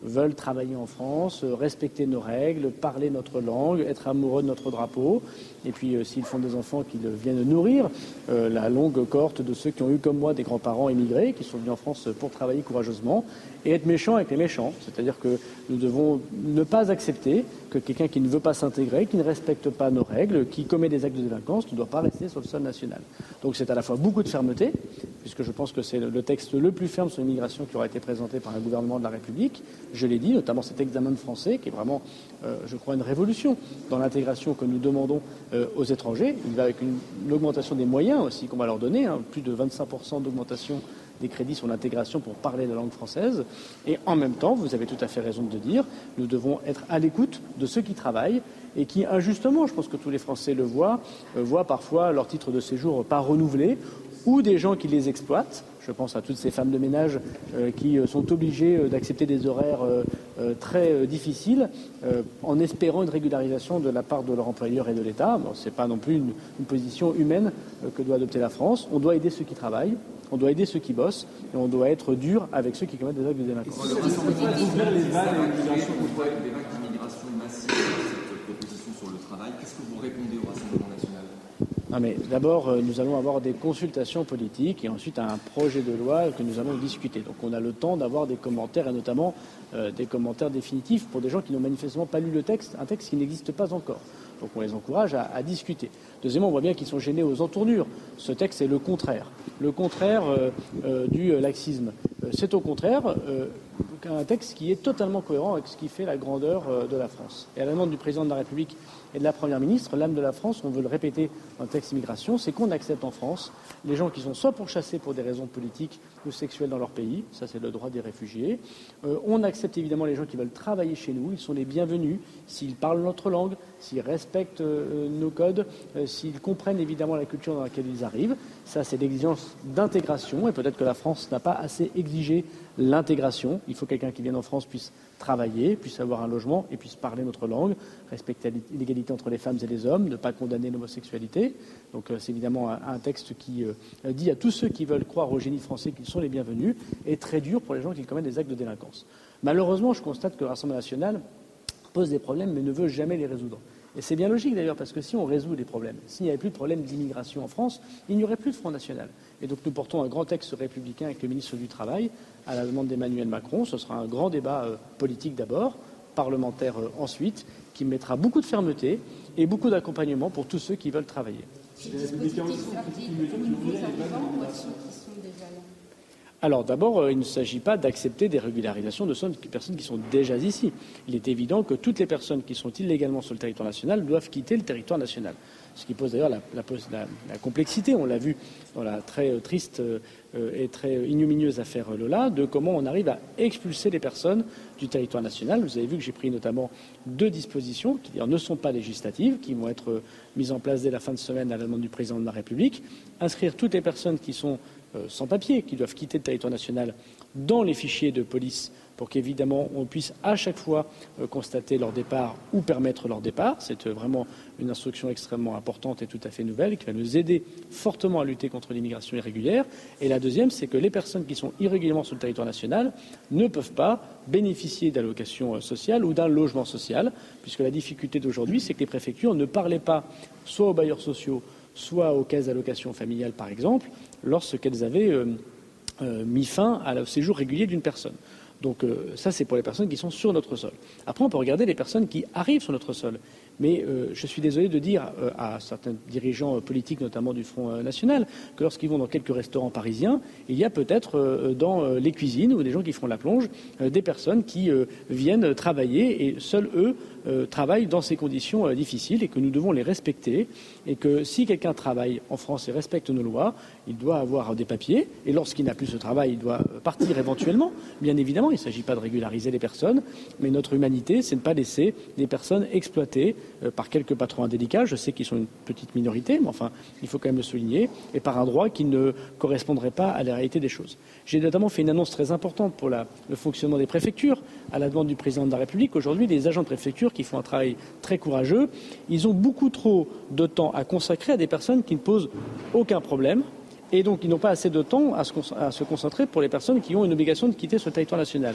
veulent travailler en France, respecter nos règles, parler notre langue, être amoureux de notre drapeau, et puis euh, s'ils font des enfants qu'ils viennent nourrir, euh, la longue cohorte de ceux qui ont eu comme moi des grands-parents émigrés, qui sont venus en France pour travailler courageusement, et être méchants avec les méchants. C'est-à-dire que nous devons ne pas accepter que quelqu'un qui ne veut pas s'intégrer, qui ne respecte pas nos règles, qui commet des actes de délinquance, ne doit pas rester sur le sol national. Donc c'est à la fois beaucoup de fermeté, puisque je pense que c'est le texte le plus ferme sur l'immigration qui aura été présenté par un gouvernement de la République. Je l'ai dit, notamment cet examen de français, qui est vraiment, euh, je crois, une révolution dans l'intégration que nous demandons euh, aux étrangers. Il va avec une, augmentation des moyens aussi qu'on va leur donner, hein, plus de 25% d'augmentation des crédits sur l'intégration pour parler la langue française. Et en même temps, vous avez tout à fait raison de dire, nous devons être à l'écoute de ceux qui travaillent et qui, injustement, je pense que tous les Français le voient, euh, voient parfois leur titre de séjour pas renouvelé ou des gens qui les exploitent je pense à toutes ces femmes de ménage euh, qui euh, sont obligées euh, d'accepter des horaires très difficiles en espérant une régularisation de la part de leur employeur et de l'État. ce n'est pas non plus une, position humaine que doit adopter la France. On doit aider ceux qui travaillent, on doit aider ceux qui bossent et on doit être dur avec ceux qui commettent des actes de délinquance. Qu'est-ce que vous répondez au Rassemblement national mais d'abord, euh, nous allons avoir des consultations politiques et ensuite un projet de loi que nous allons discuter. Donc on a le temps d'avoir des commentaires et notamment euh, des commentaires définitifs pour des gens qui n'ont manifestement pas lu le texte, un texte qui n'existe pas encore. Donc on les encourage à, discuter. Deuxièmement, on voit bien qu'ils sont gênés aux entournures. Ce texte est le contraire. Le contraire euh, du laxisme. C'est au contraire un texte qui est totalement cohérent avec ce qui fait la grandeur de la France. Et à la demande du président de la République et de la Première ministre, l'âme de la France, on veut le répéter dans le texte immigration, c'est qu'on accepte en France les gens qui sont soit pourchassés pour des raisons politiques ou sexuelles dans leur pays, ça c'est le droit des réfugiés. Euh, on accepte évidemment les gens qui veulent travailler chez nous, ils sont les bienvenus s'ils parlent notre langue, s'ils respectent euh, nos codes, euh, s'ils comprennent évidemment la culture dans laquelle ils arrivent. Ça c'est l'exigence d'intégration et peut-être que la France n'a pas assez exigé l'intégration. Il faut que quelqu'un qui vienne en France puisse travailler, puisse avoir un logement et puisse parler notre langue, respecter l'égalité entre les femmes et les hommes, ne pas condamner l'homosexualité. Donc euh, c'est évidemment un, texte qui euh, dit à tous ceux qui veulent croire au génie français qu'ils sont les bienvenus et très dur pour les gens qui commettent des actes de délinquance. Malheureusement, je constate que le Rassemblement national pose des problèmes mais ne veut jamais les résoudre. Et c'est bien logique d'ailleurs, parce que si on résout les problèmes, s'il n'y avait plus de problème d'immigration en France, il n'y aurait plus de Front National. Et donc nous portons un grand texte républicain avec le ministre du Travail, à la demande d'Emmanuel Macron. Ce sera un grand débat euh, politique d'abord, parlementaire euh, ensuite, qui mettra beaucoup de fermeté et beaucoup d'accompagnement pour tous ceux qui veulent travailler. Alors d'abord, euh, il ne s'agit pas d'accepter des régularisations de personnes qui sont déjà ici. Il est évident que toutes les personnes qui sont illégalement sur le territoire national doivent quitter le territoire national. Ce qui pose d'ailleurs la, complexité, on l'a vu dans la très euh, triste euh, et très ignominieuse affaire Lola, de comment on arrive à expulser les personnes du territoire national. Vous avez vu que j'ai pris notamment deux dispositions qui ne sont pas législatives, qui vont être mises en place dès la fin de semaine à la demande du président de la République. Inscrire toutes les personnes qui sont sans papier, qui doivent quitter le territoire national dans les fichiers de police pour qu'évidemment on puisse à chaque fois euh, constater leur départ ou permettre leur départ. C'est euh, vraiment une instruction extrêmement importante et tout à fait nouvelle qui va nous aider fortement à lutter contre l'immigration irrégulière. Et la deuxième, c'est que les personnes qui sont irrégulièrement sur le territoire national ne peuvent pas bénéficier d'allocations sociales ou d'un logement social, puisque la difficulté d'aujourd'hui, c'est que les préfectures ne parlaient pas soit aux bailleurs sociaux, soit aux caisses d'allocation familiale, par exemple, lorsqu'elles avaient euh, euh, mis fin au séjour régulier d'une personne. Donc euh, ça, c'est pour les personnes qui sont sur notre sol. Après, on peut regarder les personnes qui arrivent sur notre sol. Mais je suis désolé de dire à certains dirigeants politiques, notamment du Front National, que lorsqu'ils vont dans quelques restaurants parisiens, il y a peut-être dans les cuisines ou des gens qui font la plonge, des personnes qui viennent travailler et seuls eux travaillent dans ces conditions difficiles et que nous devons les respecter et que si quelqu'un travaille en France et respecte nos lois, il doit avoir des papiers et lorsqu'il n'a plus ce travail, il doit partir éventuellement. Bien évidemment, il ne s'agit pas de régulariser les personnes, mais notre humanité, c'est de ne pas laisser des personnes exploitées euh, par quelques patrons indélicats. Je sais qu'ils sont une petite minorité, mais enfin, il faut quand même le souligner, et par un droit qui ne correspondrait pas à la réalité des choses. J'ai notamment fait une annonce très importante pour le fonctionnement des préfectures à la demande du président de la République. Aujourd'hui, les agents de préfecture qui font un travail très courageux, ils ont beaucoup trop de temps à consacrer à des personnes qui ne posent aucun problème, et donc ils n'ont pas assez de temps à se, concentrer pour les personnes qui ont une obligation de quitter ce territoire national.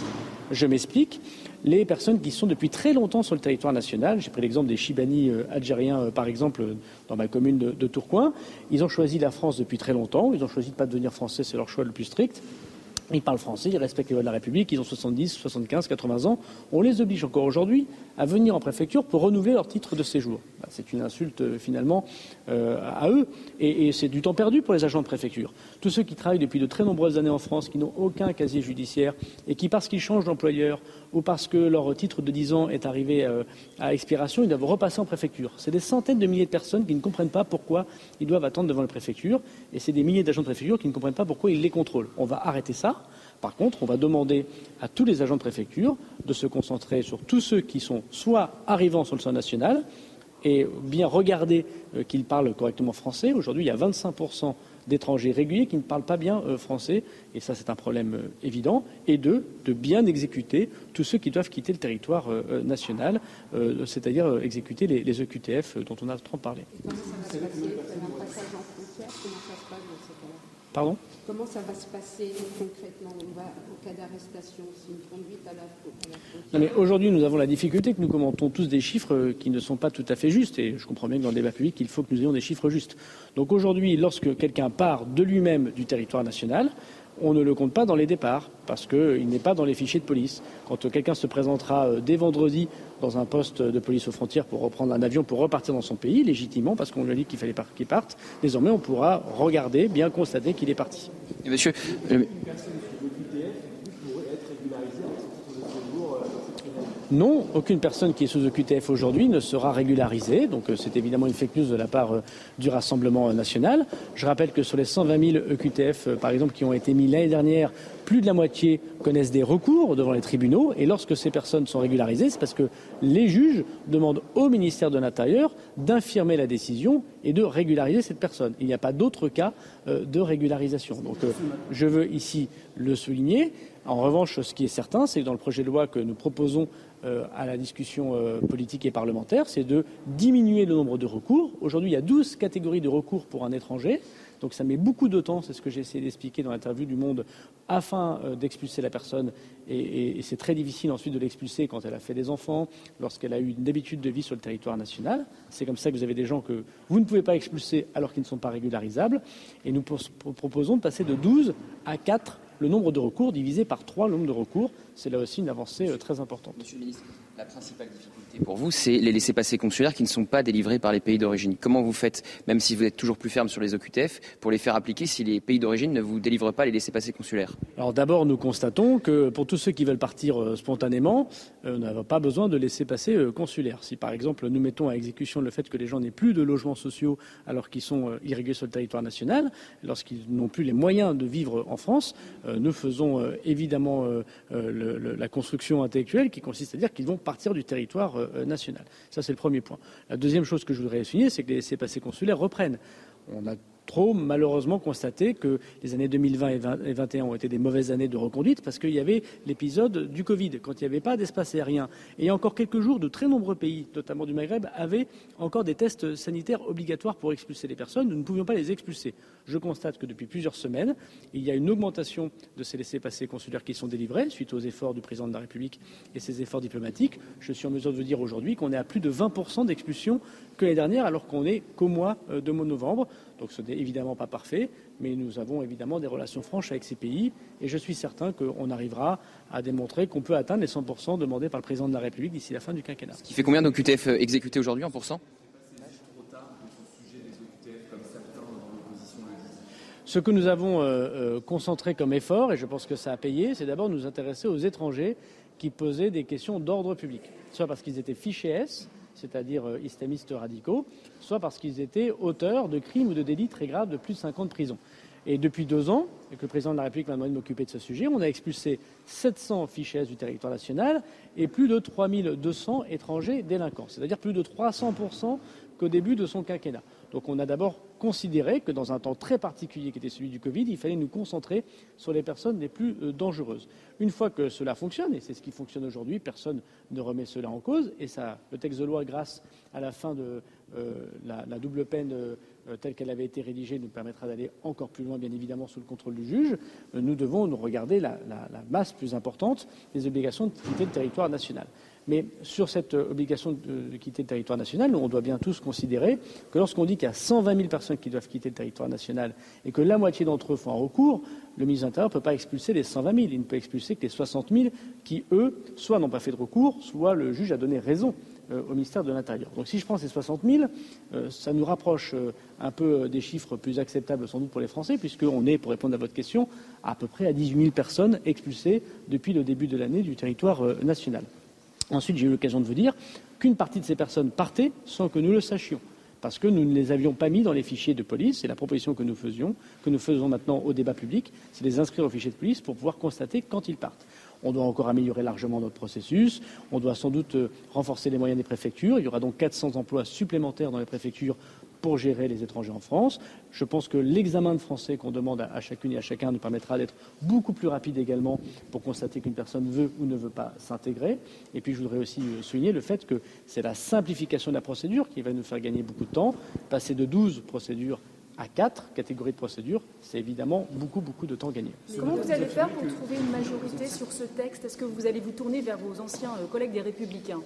Je m'explique. Les personnes qui sont depuis très longtemps sur le territoire national, j'ai pris l'exemple des Chibani euh, algériens, euh, par exemple, dans ma commune de, de, Tourcoing, ils ont choisi la France depuis très longtemps, ils ont choisi de ne pas devenir français, c'est leur choix le plus strict. Ils parlent français, ils respectent les lois de la République, ils ont 70, 75, 80 ans. On les oblige encore aujourd'hui à venir en préfecture pour renouveler leur titre de séjour. Bah, c'est une insulte euh, finalement euh, à eux et, c'est du temps perdu pour les agents de préfecture. Tous ceux qui travaillent depuis de très nombreuses années en France, qui n'ont aucun casier judiciaire et qui, parce qu'ils changent d'employeur ou parce que leur titre de 10 ans est arrivé euh, à expiration, ils doivent repasser en préfecture. C'est des centaines de milliers de personnes qui ne comprennent pas pourquoi ils doivent attendre devant la préfecture et c'est des milliers d'agents de préfecture qui ne comprennent pas pourquoi ils les contrôlent. On va arrêter ça. Par contre, on va demander à tous les agents de préfecture de se concentrer sur tous ceux qui sont soit arrivant sur le sol national et bien regarder euh, qu'ils parlent correctement français. Aujourd'hui, il y a 25% d'étrangers réguliers qui ne parlent pas bien euh, français, et ça c'est un problème euh, évident, et deux, de bien exécuter tous ceux qui doivent quitter le territoire national, c'est-à-dire exécuter les, les, EQTF dont on a trop parlé. Pardon? Comment ça va se passer concrètement au cas d'arrestation mais Aujourd'hui, nous avons la difficulté que nous commentons tous des chiffres qui ne sont pas tout à fait justes. Et je comprends bien que dans le débat public, il faut que nous ayons des chiffres justes. Donc aujourd'hui, lorsque quelqu'un part de lui-même du territoire national, on ne le compte pas dans les départs parce qu'il n'est pas dans les fichiers de police. Quand quelqu'un se présentera euh, dès vendredi dans un poste de police aux frontières pour reprendre un avion pour repartir dans son pays, légitimement, parce qu'on lui a dit qu'il fallait qu'il parte, désormais on pourra regarder, bien constater qu'il est parti. monsieur, Non, aucune personne qui est sous EQTF aujourd'hui ne sera régularisée. Donc euh, c'est évidemment une fake news de la part euh, du Rassemblement national. Je rappelle que sur les 120 000 EQTF, par exemple, qui ont été mis l'année dernière, plus de la moitié connaissent des recours devant les tribunaux. Et lorsque ces personnes sont régularisées, c'est parce que les juges demandent au ministère de l'Intérieur d'infirmer la décision et de régulariser cette personne. Il n'y a pas d'autre cas euh, de régularisation. Donc je veux ici le souligner. En revanche, ce qui est certain, c'est que dans le projet de loi que nous proposons euh, à la discussion euh, politique et parlementaire, c'est de diminuer le nombre de recours. Aujourd'hui, il y a 12 catégories de recours pour un étranger. Donc ça met beaucoup de temps, c'est ce que j'ai essayé d'expliquer dans l'interview du Monde, afin euh, d'expulser la personne. Et, c'est très difficile ensuite de l'expulser quand elle a fait des enfants, lorsqu'elle a eu une habitude de vie sur le territoire national. C'est comme ça que vous avez des gens que vous ne pouvez pas expulser alors qu'ils ne sont pas régularisables. Et nous proposons de passer de 12 à 4 le nombre de recours divisé par 3 le nombre de recours. C'est là aussi une avancée très importante. Monsieur le ministre, la principale difficulté pour vous, c'est les laissés-passer consulaires qui ne sont pas délivrés par les pays d'origine. Comment vous faites, même si vous êtes toujours plus ferme sur les OQTF, pour les faire appliquer si les pays d'origine ne vous délivrent pas les laissés-passer consulaires? Alors d'abord, nous constatons que pour tous ceux qui veulent partir euh, spontanément, euh, on n'a pas besoin de laissés-passer euh, consulaires. Si par exemple nous mettons à exécution le fait que les gens n'aient plus de logements sociaux alors qu'ils sont irréguliers sur le territoire national, lorsqu'ils n'ont plus les moyens de vivre en France, nous faisons évidemment la construction intellectuelle qui consiste à dire qu'ils vont partir du territoire euh, national. Ça, c'est le premier point. La deuxième chose que je voudrais souligner, c'est que les laissés-passer consulaires reprennent. On a trop malheureusement constaté que les années 2020 et 2021 ont été des mauvaises années de reconduite parce qu'il y avait l'épisode du Covid, quand il n'y avait pas d'espace aérien. Et encore quelques jours, de très nombreux pays, notamment du Maghreb, avaient encore des tests sanitaires obligatoires pour expulser les personnes. Nous ne pouvions pas les expulser. Je constate que depuis plusieurs semaines, il y a une augmentation de ces laissés-passer consulaires qui sont délivrés suite aux efforts du président de la République et ses efforts diplomatiques. Je suis en mesure de vous dire aujourd'hui qu'on est à plus de 20% d'expulsions que l'année dernière, alors qu'on est qu'au mois euh, de novembre. Donc ce n'est évidemment pas parfait, mais nous avons évidemment des relations franches avec ces pays et je suis certain qu'on arrivera à démontrer qu'on peut atteindre les 100% demandés par le président de la République d'ici la fin du quinquennat. Ce qui fait combien d'OQTF euh, exécutés aujourd'hui en pourcent? Ce que nous avons euh, euh, concentré comme effort, et je pense que ça a payé, c'est d'abord nous intéresser aux étrangers qui posaient des questions d'ordre public, soit parce qu'ils étaient fichés S, c'est-à-dire euh, islamistes radicaux, soit parce qu'ils étaient auteurs de crimes ou de délits très graves de plus de 5 ans de prison. Et depuis deux ans, que le président de la République m'a demandé de m'occuper de ce sujet, on a expulsé 700 fichiers du territoire national et plus de 3200 étrangers délinquants, c'est-à-dire plus de 300% qu'au début de son quinquennat. Donc on a d'abord considéré que dans un temps très particulier qui était celui du Covid, il fallait nous concentrer sur les personnes les plus euh, dangereuses. Une fois que cela fonctionne, et c'est ce qui fonctionne aujourd'hui, personne ne remet cela en cause, et le texte de loi, grâce à la fin de euh, la, double peine euh, telle qu'elle avait été rédigée, nous permettra d'aller encore plus loin, bien évidemment, sous le contrôle du juge. nous devons nous regarder la, la masse plus importante des obligations de quitter le territoire national. Mais sur cette obligation de, quitter le territoire national, on doit bien tous considérer que lorsqu'on dit qu'il y a 120 000 personnes qui doivent quitter le territoire national et que la moitié d'entre eux font un recours, le ministre de l'Intérieur ne peut pas expulser les 120 000. Il ne peut expulser que les 60 000 qui, eux, soit n'ont pas fait de recours, soit le juge a donné raison euh, au ministère de l'Intérieur. Donc si je prends ces 60 000, euh, ça nous rapproche euh, un peu des chiffres plus acceptables sans doute pour les Français, puisqu'on est, pour répondre à votre question, à peu près à 18 000 personnes expulsées depuis le début de l'année du territoire national. Ensuite, j'ai eu l'occasion de vous dire qu'une partie de ces personnes partaient sans que nous le sachions parce que nous ne les avions pas mis dans les fichiers de police. C'est la proposition que nous faisions, que nous faisons maintenant au débat public, c'est les inscrire au fichier de police pour pouvoir constater quand ils partent. On doit encore améliorer largement notre processus. On doit sans doute euh, renforcer les moyens des préfectures. Il y aura donc 400 emplois supplémentaires dans les préfectures pour gérer les étrangers en France. Je pense que l'examen de français qu'on demande à, chacune et à chacun nous permettra d'être beaucoup plus rapide également pour constater qu'une personne veut ou ne veut pas s'intégrer. Et puis je voudrais aussi euh, souligner le fait que c'est la simplification de la procédure qui va nous faire gagner beaucoup de temps. Passer de 12 procédures à quatre catégories de procédures, c'est évidemment beaucoup, beaucoup de temps gagné. Comment vous allez faire pour trouver une majorité sur ce texte? Est-ce que vous allez vous tourner vers vos anciens euh, collègues des Républicains?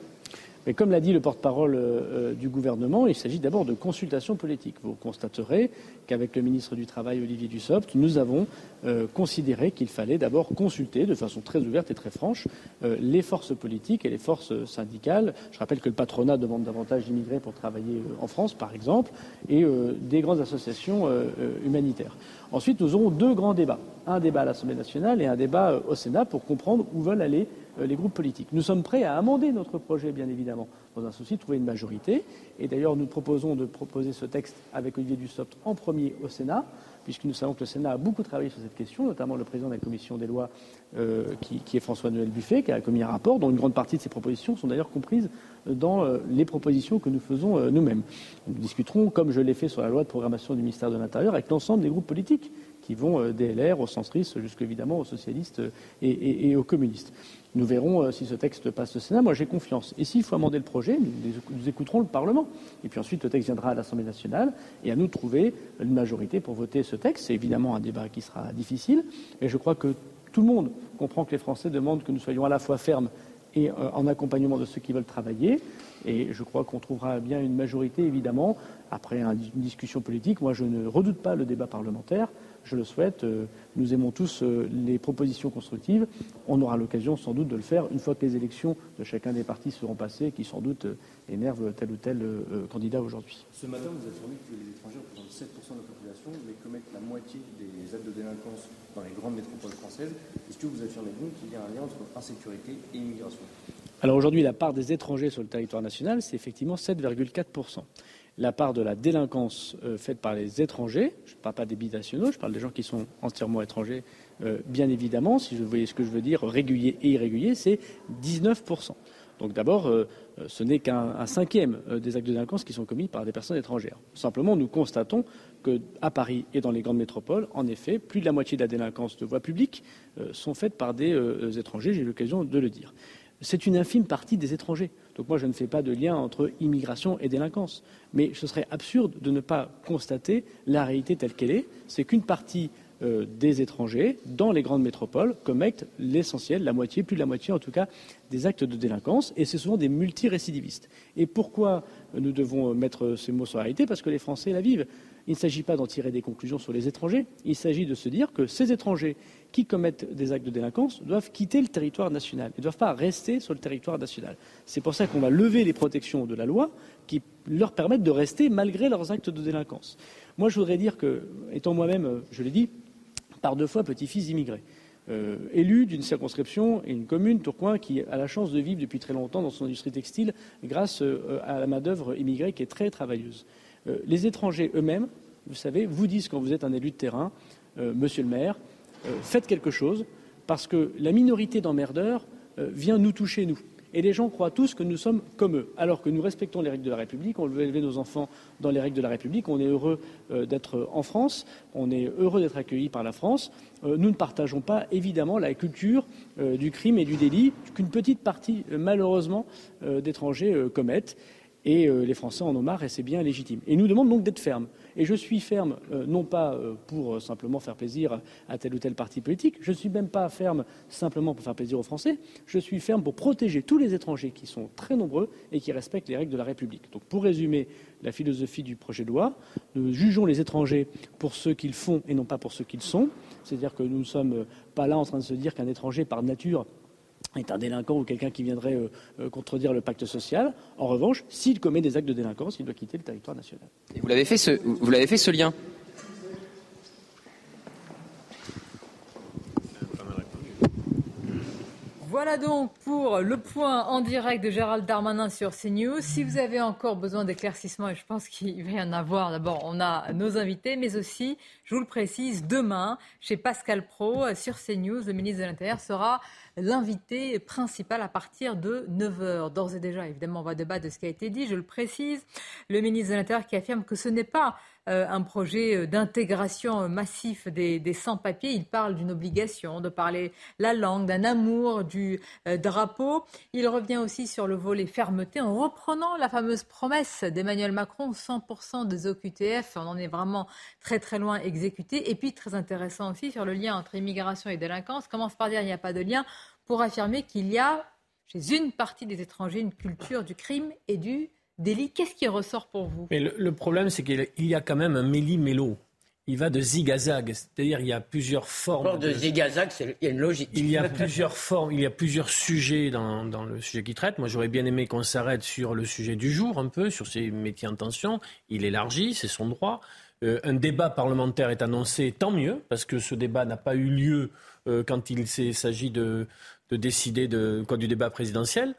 Mais comme l'a dit le porte-parole euh, du gouvernement, il s'agit d'abord de consultations politiques. Vous constaterez qu'avec le ministre du Travail, Olivier Dussopt, nous avons euh, considéré qu'il fallait d'abord consulter de façon très ouverte et très franche euh, les forces politiques et les forces syndicales. Je rappelle que le patronat demande davantage d'immigrés pour travailler en France, par exemple, et des grandes associations humanitaires. Ensuite, nous aurons deux grands débats. Un débat à l'Assemblée nationale et un débat au Sénat pour comprendre où veulent aller euh, les groupes politiques. Nous sommes prêts à amender notre projet, bien évidemment, dans un souci de trouver une majorité. Et d'ailleurs, nous proposons de proposer ce texte avec Olivier Dussopt en premier au Sénat, puisque nous savons que le Sénat a beaucoup travaillé sur cette question, notamment le président de la commission des lois, euh, qui, est François-Noël Buffet, qui a commis un rapport dont une grande partie de ces propositions sont d'ailleurs comprises dans euh, les propositions que nous faisons nous-mêmes. Nous discuterons, comme je l'ai fait sur la loi de programmation du ministère de l'Intérieur, avec l'ensemble des groupes politiques qui vont euh, des LR aux centristes jusqu'évidemment aux socialistes et, aux communistes. Nous verrons euh, si ce texte passe au Sénat. Moi, j'ai confiance. Et s'il faut amender le projet, nous, écouterons le Parlement. Et puis ensuite, le texte viendra à l'Assemblée nationale et à nous de trouver une majorité pour voter ce texte. C'est évidemment un débat qui sera difficile. Et je crois que tout le monde comprend que les Français demandent que nous soyons à la fois fermes et euh, en accompagnement de ceux qui veulent travailler. Et je crois qu'on trouvera bien une majorité, évidemment, après une discussion politique. Moi, je ne redoute pas le débat parlementaire. Je le souhaite. Euh, nous aimons tous euh, les propositions constructives. On aura l'occasion sans doute de le faire une fois que les élections de chacun des partis seront passées, qui sans doute énervent tel ou tel candidat aujourd'hui. Ce matin, vous affirmez que les étrangers représentent 7% de la population, mais commettent la moitié des actes de délinquance dans les grandes métropoles françaises. Est-ce que vous affirmez donc qu'il y a un lien entre insécurité et immigration? Alors aujourd'hui, la part des étrangers sur le territoire national, c'est effectivement 7,4% la part de la délinquance euh, faite par les étrangers, je ne parle pas des binationaux, je parle des gens qui sont entièrement étrangers, euh, bien évidemment, si vous voyez ce que je veux dire, régulier et irrégulier, c'est 19%. Donc d'abord, euh, ce n'est qu'un cinquième des actes de délinquance qui sont commis par des personnes étrangères. Simplement, nous constatons qu'à Paris et dans les grandes métropoles, en effet, plus de la moitié de la délinquance de voies publiques sont faites par des étrangers, j'ai eu l'occasion de le dire. C'est une infime partie des étrangers. Donc moi, je ne fais pas de lien entre immigration et délinquance. Mais ce serait absurde de ne pas constater la réalité telle qu'elle est. C'est qu'une partie euh, des étrangers dans les grandes métropoles commettent l'essentiel, la moitié, plus de la moitié en tout cas, des actes de délinquance. Et c'est souvent des multirécidivistes. Et pourquoi nous devons mettre ces mots sur la réalité? Parce que les Français la vivent. Il ne s'agit pas d'en tirer des conclusions sur les étrangers. Il s'agit de se dire que ces étrangers qui commettent des actes de délinquance doivent quitter le territoire national. Ils ne doivent pas rester sur le territoire national. C'est pour ça qu'on va lever les protections de la loi qui leur permettent de rester malgré leurs actes de délinquance. Moi, je voudrais dire que, étant moi-même, je l'ai dit, par deux fois petit-fils immigré, euh, élu d'une circonscription et une commune, Tourcoing, qui a la chance de vivre depuis très longtemps dans son industrie textile grâce euh, à la main-d'œuvre immigrée qui est très travailleuse. Euh, les étrangers eux-mêmes, vous savez, vous disent quand vous êtes un élu de terrain, monsieur le maire, euh, faites quelque chose, parce que la minorité d'emmerdeurs euh, vient nous toucher, nous. Et les gens croient tous que nous sommes comme eux, alors que nous respectons les règles de la République, on veut élever nos enfants dans les règles de la République, on est heureux euh, d'être en France, on est heureux d'être accueillis par la France. nous ne partageons pas, évidemment, la culture du crime et du délit qu'une petite partie, malheureusement, d'étrangers commettent. Et les Français en ont marre et c'est bien légitime. Et nous demandons donc d'être fermes. Et je suis ferme, euh, non pas euh, pour euh, simplement faire plaisir à tel ou tel parti politique, je ne suis même pas ferme simplement pour faire plaisir aux Français, je suis ferme pour protéger tous les étrangers qui sont très nombreux et qui respectent les règles de la République. Donc pour résumer la philosophie du projet de loi, nous jugeons les étrangers pour ce qu'ils font et non pas pour ce qu'ils sont. C'est-à-dire que nous ne sommes pas là en train de se dire qu'un étranger par nature est un délinquant ou quelqu'un qui viendrait euh, euh, contredire le pacte social. En revanche, s'il commet des actes de délinquance, il doit quitter le territoire national. Vous l'avez vous l'avez fait ce lien? Voilà donc pour le point en direct de Gérald Darmanin sur CNews. Si vous avez encore besoin d'éclaircissement, et je pense qu'il va y en avoir, d'abord, on a nos invités, mais aussi, je vous le précise, demain, chez Pascal Pro, sur CNews, le ministre de l'Intérieur sera l'invité principal à partir de 9h. D'ores et déjà, évidemment, on va débattre de ce qui a été dit, je le précise. Le ministre de l'Intérieur qui affirme que ce n'est pas euh, un projet euh, d'intégration massif des, sans-papiers. Il parle d'une obligation de parler la langue, d'un amour du euh, drapeau. Il revient aussi sur le volet fermeté en reprenant la fameuse promesse d'Emmanuel Macron, 100% des OQTF. On en est vraiment très très loin exécuté. Et puis très intéressant aussi sur le lien entre immigration et délinquance. Commence par dire qu'il n'y a pas de lien pour affirmer qu'il y a chez une partie des étrangers une culture du crime et du délit. Qu'est-ce qui ressort pour vous? Mais le, problème, c'est qu'il y a quand même un méli-mélo. Il va de zigazag, c'est-à-dire il y a plusieurs formes. de, zigazag, il y a une logique. Il y a plusieurs formes, il y a plusieurs sujets dans, le sujet qu'il traite. Moi, j'aurais bien aimé qu'on s'arrête sur le sujet du jour, un peu, sur ces métiers en tension. Il élargit, c'est son droit. Euh, un débat parlementaire est annoncé, tant mieux, parce que ce débat n'a pas eu lieu euh, quand il s'agit de, décider de, quoi, du débat présidentiel.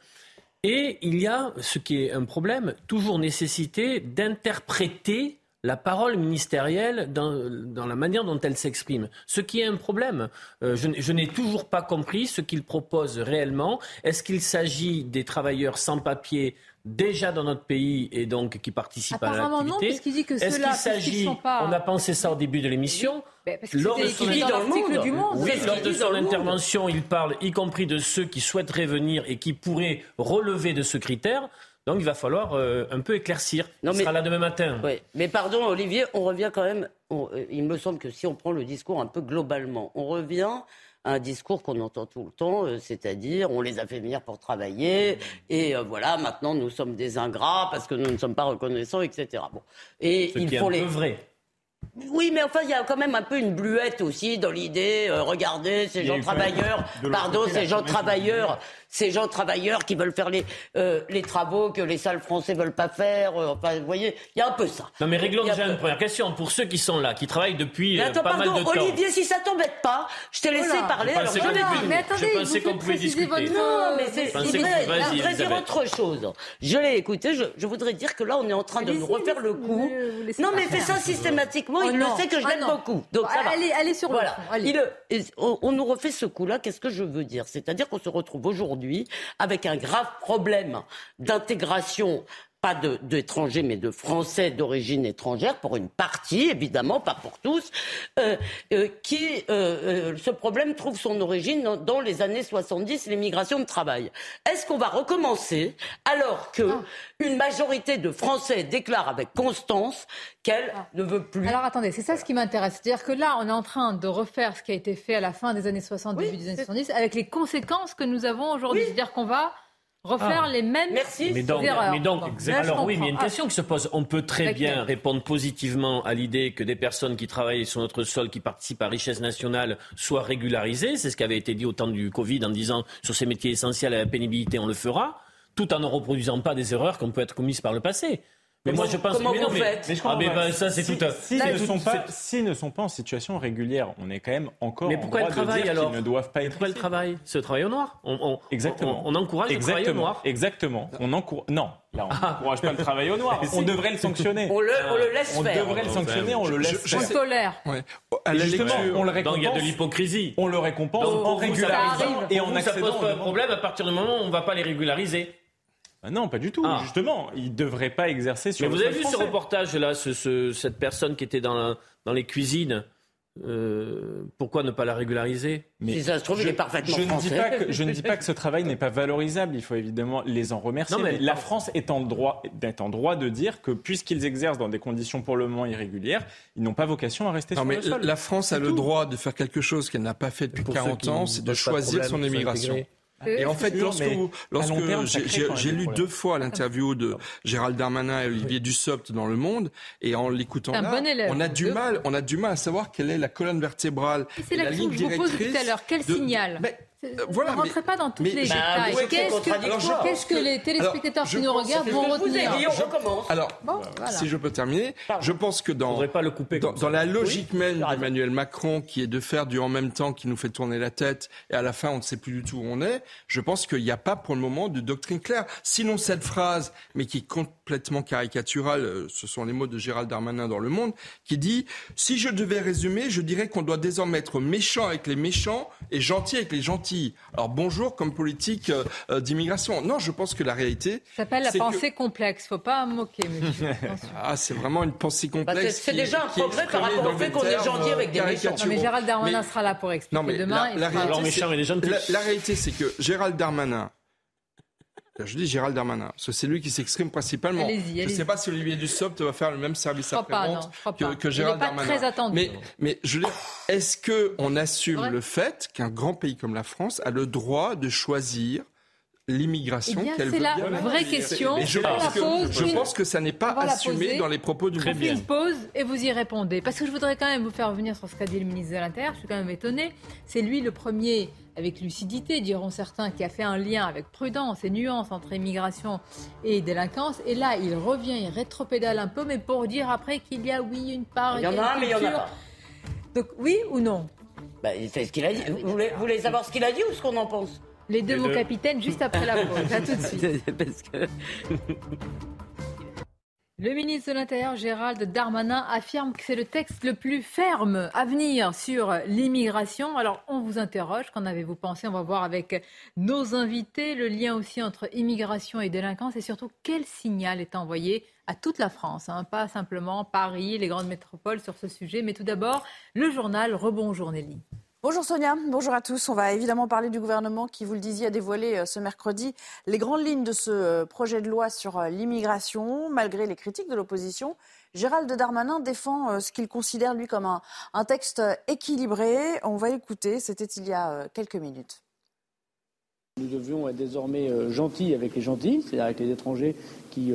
Et il y a, ce qui est un problème, toujours nécessité d'interpréter la parole ministérielle dans, la manière dont elle s'exprime. Ce qui est un problème. Euh, je, n'ai toujours pas compris ce qu'il propose réellement. Est-ce qu'il s'agit des travailleurs sans papier déjà dans notre pays et donc qui participent à l'activité Est-ce qu'il s'agit, on a pensé ça au début de l'émission, lors de son, Oui, lors de son intervention, il parle y compris de ceux qui souhaiteraient venir et qui pourraient relever de ce critère. Donc il va falloir euh, un peu éclaircir. Non, Ce sera là demain matin. Oui. Mais pardon, Olivier, on revient quand même. Euh, il me semble que si on prend le discours un peu globalement, on revient un discours qu'on entend tout le temps, euh, c'est-à-dire on les a fait venir pour travailler et voilà, maintenant nous sommes des ingrats parce que nous ne sommes pas reconnaissants, etc. Bon. Et Ce il faut les. vrai. Oui, mais enfin, il y a quand même un peu une bluette aussi dans l'idée. regardez, ces gens travailleurs, pardon, ces gens travailleurs ces gens travailleurs qui veulent faire les, euh, les travaux que les salles français veulent pas faire. Euh, enfin, vous voyez, il y a un peu ça. Non, mais réglons déjà une première question. Pour ceux qui sont là, qui travaillent depuis euh, pas mal de temps. Olivier, si ça t'embête pas, je t'ai laissé parler. alors je vais Mais attendez, je pensais qu'on pouvait discuter. Votre... Non, mais c'est, il voudrait dire autre chose. Je l'ai écouté. Je, je, voudrais dire que là, on est en train de nous refaire le coup. Non, mais fait ça systématiquement. Il le sait que je l'aime beaucoup. Donc ça va. Allez, sur voilà. On nous refait ce coup-là. Qu'est-ce que je veux dire? C'est-à-dire qu'on se retrouve aujourd'hui avec un grave problème d'intégration pas d'étrangers, mais de Français d'origine étrangère, pour une partie, évidemment, pas pour tous, euh, euh, qui, euh, ce problème trouve son origine dans, les années 70, l'immigration de travail. Est-ce qu'on va recommencer alors que ah. une majorité de Français déclare avec constance qu'elle ah. ne veut plus Alors attendez, c'est ça ce qui m'intéresse. C'est-à-dire que là, on est en train de refaire ce qui a été fait à la fin des années 60, début des années 70, avec les conséquences que nous avons aujourd'hui. C'est-à-dire qu'on va refaire ah. les mêmes Merci. Mais donc, erreurs. Mais donc, alors oui, mais il y a une question qui se pose. On peut très bien répondre positivement à l'idée que des personnes qui travaillent sur notre sol, qui participent à richesse nationale, soient régularisées. C'est ce qui avait été dit au temps du Covid en disant sur ces métiers essentiels à la pénibilité, on le fera, tout en ne reproduisant pas des erreurs qu'on peut être commises par le passé. Mais moi, je pense comment mais non, mais, mais ah, mais ben, ça, c'est si, tout. S'ils ne, sont pas, si ne sont pas en situation régulière, on est quand même encore mais pourquoi en droit de dire qu'ils ne doivent pas être. Pourquoi le travail Ce travail au noir. On, on, Exactement. On, on encourage Exactement. le travail au noir. Exactement. On encourage. Non. Là, on ah. n'encourage pas le travail au noir. on devrait le sanctionner. On le, on le laisse on faire. On devrait le sanctionner, on le laisse faire. On tolère. Ouais. Justement, on le récompense. Donc il y a de l'hypocrisie. On le récompense en régularisant et en accédant. Ça pose pas de problème à partir du moment où on ne va pas les régulariser. Ah non, pas du tout. Ah. Justement, il ne devrait pas exercer sur. Mais vous avez vu ce reportage-là, ce, cette personne qui était dans, dans les cuisines euh, pourquoi ne pas la régulariser? Mais si ça se trouve, je, il est parfaitement je Ne dis pas que, je ne dis pas que ce travail n'est pas valorisable. Il faut évidemment les en remercier. Non, mais la France est en, droit, est en droit de dire que puisqu'ils exercent dans des conditions pour le moment irrégulières, ils n'ont pas vocation à rester non, sur mais le sol. La France a le droit de faire quelque chose qu'elle n'a pas fait depuis 40 ans, c'est de choisir son immigration. Et en fait, lorsque, lorsque j'ai lu deux fois l'interview de Gérald Darmanin et Olivier Dussopt dans Le Monde, et en l'écoutant là, on a du mal, on a du mal à savoir quelle est la colonne vertébrale, et la, ligne que je vous pose tout à l'heure. Quel signal? Euh, voilà, ne rentrez pas dans toutes les détails. Qu'est-ce que, les téléspectateurs qui nous regardent vont retenir Alors, si je peux terminer, je pense que dans, pas le couper dans, dans la logique même d'Emmanuel Macron, qui est de faire du en même temps qui nous fait tourner la tête, et à la fin on ne sait plus du tout où on est, je pense qu'il n'y a pas pour le moment de doctrine claire. Sinon cette phrase, mais qui est complètement caricaturale, euh, ce sont les mots de Gérald Darmanin dans Le Monde, qui dit si je devais résumer, je dirais qu'on doit désormais être méchant avec les méchants et gentil avec les gentils. Alors bonjour comme politique euh, euh, d'immigration. Non, je pense que la réalité. Ça s'appelle la pensée complexe. Faut pas moquer, monsieur. ah, c'est vraiment une pensée bah, complexe. c'est déjà un progrès par rapport au fait qu'on est gentil avec des méchants. Non, mais Gérald Darmanin sera là pour expliquer non, mais demain. La, la réalité, c'est que Gérald Darmanin je dis Gérald Darmanin, parce que c'est lui qui s'exprime principalement. je ne sais pas si Olivier Dussopt va faire le même service après-vente que, que, Gérald Il pas Très attendu. Mais, mais je veux dire, est-ce qu'on assume le fait qu'un grand pays comme la France a le droit de choisir l'immigration eh qu'elle veut C'est la vraie question. je, pense que, je pense que ça n'est pas assumé dans les propos du gouvernement. Je pose et vous y répondez. Parce que je voudrais quand même vous faire revenir sur ce qu'a dit le ministre de l'Intérieur. Je suis quand même étonné. C'est lui le premier, avec lucidité, diront certains, qui a fait un lien avec prudence et nuance entre immigration et délinquance. Et là, il revient, il rétropédale un peu, mais pour dire après qu'il y a, oui, une part. Il y en a un, mais il y en a pas. Donc, oui ou non? Bah, c'est ce qu'il a dit. Vous voulez, vous voulez savoir ce qu'il a dit ou ce qu'on en pense? Les deux, mots capitaine, juste après la pause. À tout de suite. Le ministre de l'Intérieur, Gérald Darmanin, affirme que c'est le texte le plus ferme à venir sur l'immigration. Alors, on vous interroge, qu'en avez-vous pensé? On va voir avec nos invités le lien aussi entre immigration et délinquance et surtout quel signal est envoyé à toute la France, hein, pas simplement Paris, les grandes métropoles sur ce sujet. Mais tout d'abord, le journal Rebonjour Nelly. Bonjour Sonia, bonjour à tous. On va évidemment parler du gouvernement qui, vous le disiez, a dévoilé euh, ce mercredi les grandes lignes de ce euh, projet de loi sur euh, l'immigration, malgré les critiques de l'opposition. Gérald Darmanin défend ce qu'il considère, lui, comme un, un, texte équilibré. On va écouter, c'était il y a quelques minutes. Nous devions être désormais gentils avec les gentils, c'est-à-dire avec les étrangers qui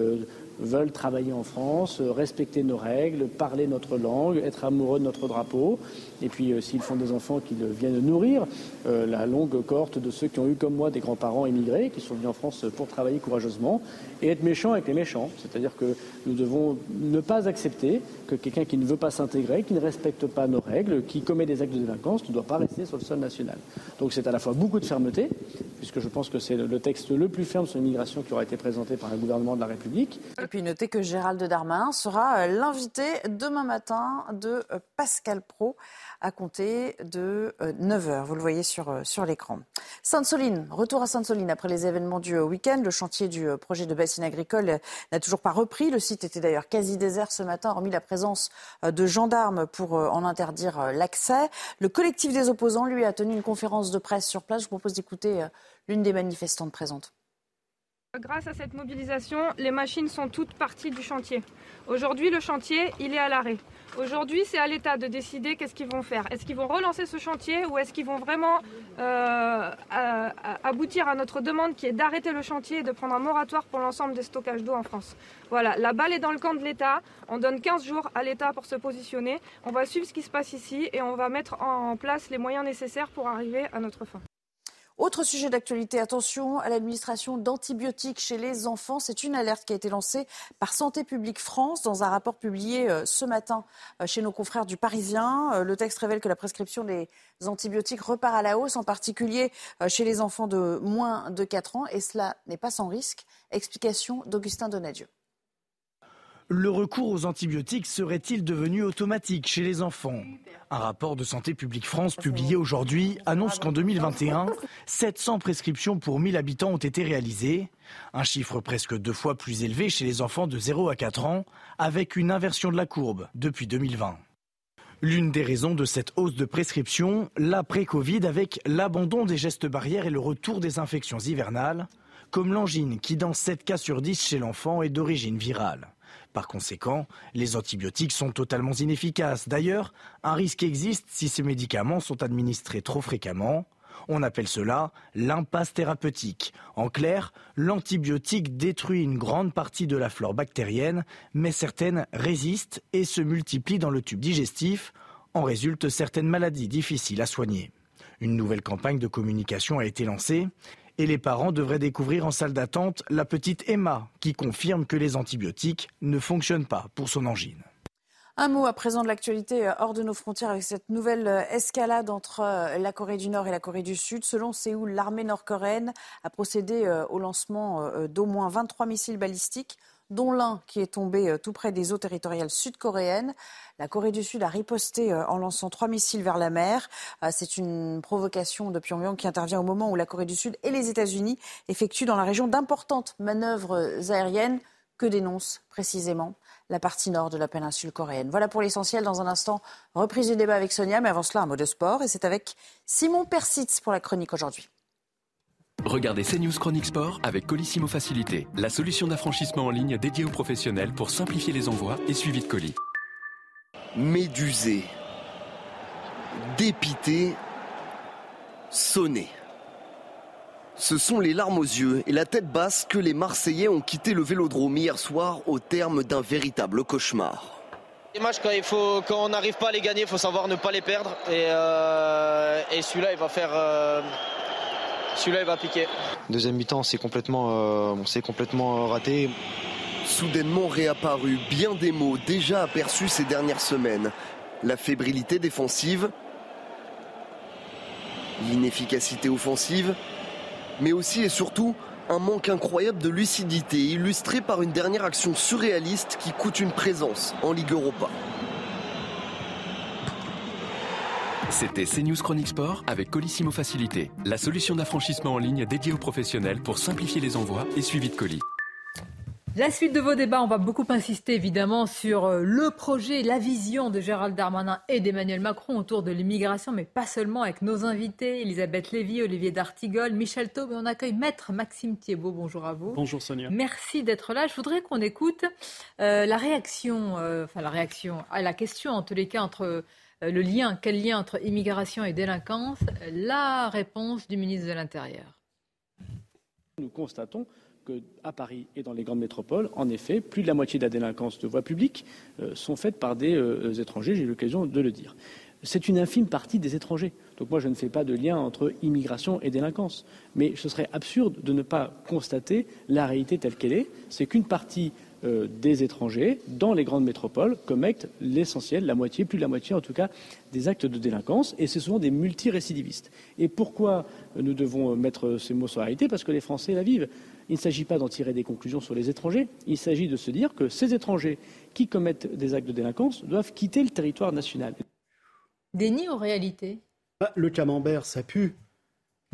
veulent travailler en France, respecter nos règles, parler notre langue, être amoureux de notre drapeau. Et puis, s'ils font des enfants qu'ils viennent nourrir, la longue cohorte de ceux qui ont eu, comme moi, des grands-parents immigrés, qui sont venus en France pour travailler courageusement, et être méchants avec les méchants. C'est-à-dire que nous devons ne pas accepter que quelqu'un qui ne veut pas s'intégrer, qui ne respecte pas nos règles, qui commet des actes de délinquance, ne doit pas rester sur le sol national. Donc c'est à la fois beaucoup de fermeté, puisque je pense que c'est le texte le plus ferme sur l'immigration qui aura été présenté par un gouvernement de la République. Et puis notez que Gérald Darmanin sera euh, l'invité demain matin de euh, Pascal Pro à compter de 9h. Euh, Vous le voyez sur, euh, sur l'écran. Sainte-Soline, retour à Sainte-Soline après les événements du euh, week-end. Le chantier du projet de bassine agricole n'a toujours pas repris. Le site était d'ailleurs quasi désert ce matin, hormis la présence de gendarmes pour en interdire l'accès. Le collectif des opposants, lui, a tenu une conférence de presse sur place. Je vous propose d'écouter l'une des manifestantes présentes. Grâce à cette mobilisation, les machines sont toutes parties du chantier. Aujourd'hui, le chantier, il est à l'arrêt. Aujourd'hui, c'est à l'État de décider qu'est-ce qu'ils vont faire. Est-ce qu'ils vont relancer ce chantier ou est-ce qu'ils vont vraiment euh, aboutir à notre demande qui est d'arrêter le chantier et de prendre un moratoire pour l'ensemble des stockages d'eau en France? Voilà, la balle est dans le camp de l'État. On donne 15 jours à l'État pour se positionner. On va suivre ce qui se passe ici et on va mettre en place les moyens nécessaires pour arriver à notre fin. Autre sujet d'actualité, attention à l'administration d'antibiotiques chez les enfants. C'est une alerte qui a été lancée par Santé publique France dans un rapport publié euh, ce matin euh, chez nos confrères du Parisien. Euh, le texte révèle que la prescription des antibiotiques repart à la hausse, en particulier chez les enfants de moins de 4 ans. Et cela n'est pas sans risque. Explication d'Augustin Donadieu. Le recours aux antibiotiques serait-il devenu automatique chez les enfants? Un rapport de Santé publique France publié aujourd'hui annonce qu'en 2021, 700 prescriptions pour 1000 habitants ont été réalisées, un chiffre presque deux fois plus élevé chez les enfants de 0 à 4 ans, avec une inversion de la courbe depuis 2020. L'une des raisons de cette hausse de prescription, l'après-Covid avec l'abandon des gestes barrières et le retour des infections hivernales, comme l'angine qui dans 7 cas sur 10 chez l'enfant est d'origine virale. Par conséquent, les antibiotiques sont totalement inefficaces. D'ailleurs, un risque existe si ces médicaments sont administrés trop fréquemment. On appelle cela l'impasse thérapeutique. En clair, l'antibiotique détruit une grande partie de la flore bactérienne, mais certaines résistent et se multiplient dans le tube digestif. En résultent certaines maladies difficiles à soigner. Une nouvelle campagne de communication a été lancée et les parents devraient découvrir en salle d'attente la petite Emma qui confirme que les antibiotiques ne fonctionnent pas pour son angine. Un mot à présent de l'actualité euh, hors de nos frontières avec cette nouvelle euh, escalade entre euh, la Corée du Nord et la Corée du Sud. Selon Séoul, l'armée nord-coréenne a procédé au lancement d'au moins 23 missiles balistiques dont l'un qui est tombé euh, tout près des eaux territoriales sud-coréennes. La Corée du Sud a riposté euh, en lançant trois missiles vers la mer. Euh, c'est une provocation de Pyongyang qui intervient au moment où la Corée du Sud et les États-Unis effectuent dans la région d'importantes manœuvres aériennes que dénonce précisément la partie nord de la péninsule coréenne? Voilà pour l'essentiel. Dans un instant, reprise du débat avec Sonia, mais avant cela, un mot de sport. Et c'est avec Simon Persitz pour la chronique aujourd'hui. Regardez CNews Chronique Sport avec Colissimo Facilité, la solution d'affranchissement en ligne dédiée aux professionnels pour simplifier les envois et suivi de colis. Médusé, dépité, sonné. Ce sont les larmes aux yeux et la tête basse que les Marseillais ont quitté le vélodrome hier soir au terme d'un véritable cauchemar. Les matchs, quand, il faut, quand on n'arrive pas à les gagner, il faut savoir ne pas les perdre. Et, euh, celui-là, il va faire. Euh, celui-là, il va piquer. Deuxième mi-temps, c'est complètement, euh, on s'est complètement raté. Soudainement réapparu, bien des mots déjà aperçus ces dernières semaines. La fébrilité défensive, l'inefficacité offensive, mais aussi et surtout un manque incroyable de lucidité, illustré par une dernière action surréaliste qui coûte une présence en Ligue Europa. C'était CNews Chronique Sport avec Colissimo Facilité, la solution d'affranchissement en ligne dédiée aux professionnels pour simplifier les envois et suivi de colis. La suite de vos débats, on va beaucoup insister évidemment sur euh, le projet, la vision de Gérald Darmanin et d'Emmanuel Macron autour de l'immigration, mais pas seulement avec nos invités, Elisabeth Lévy, Olivier D'Artigol, Michel Taube, et on accueille Maître Maxime Thiebaud. Bonjour à vous. Bonjour Sonia. Merci d'être là. Je voudrais qu'on écoute euh, la réaction, euh, enfin la réaction à la question en tous les cas entre euh, le lien, quel lien entre immigration et délinquance La réponse du ministre de l'Intérieur. Nous constatons qu'à Paris et dans les grandes métropoles, en effet, plus de la moitié de la délinquance de voies publiques euh, sont faites par des euh, étrangers, j'ai eu l'occasion de le dire. C'est une infime partie des étrangers. Donc moi, je ne fais pas de lien entre immigration et délinquance. Mais ce serait absurde de ne pas constater la réalité telle qu'elle est. C'est qu'une partie euh, des étrangers dans les grandes métropoles commettent l'essentiel, la moitié, plus de la moitié en tout cas, des actes de délinquance, et c'est souvent des multirécidivistes. Et pourquoi nous devons mettre ces mots sur la réalité? Parce que les Français la vivent. Il ne s'agit pas d'en tirer des conclusions sur les étrangers, il s'agit de se dire que ces étrangers qui commettent des actes de délinquance doivent quitter le territoire national. Déni aux réalités bah, Le camembert, ça pue.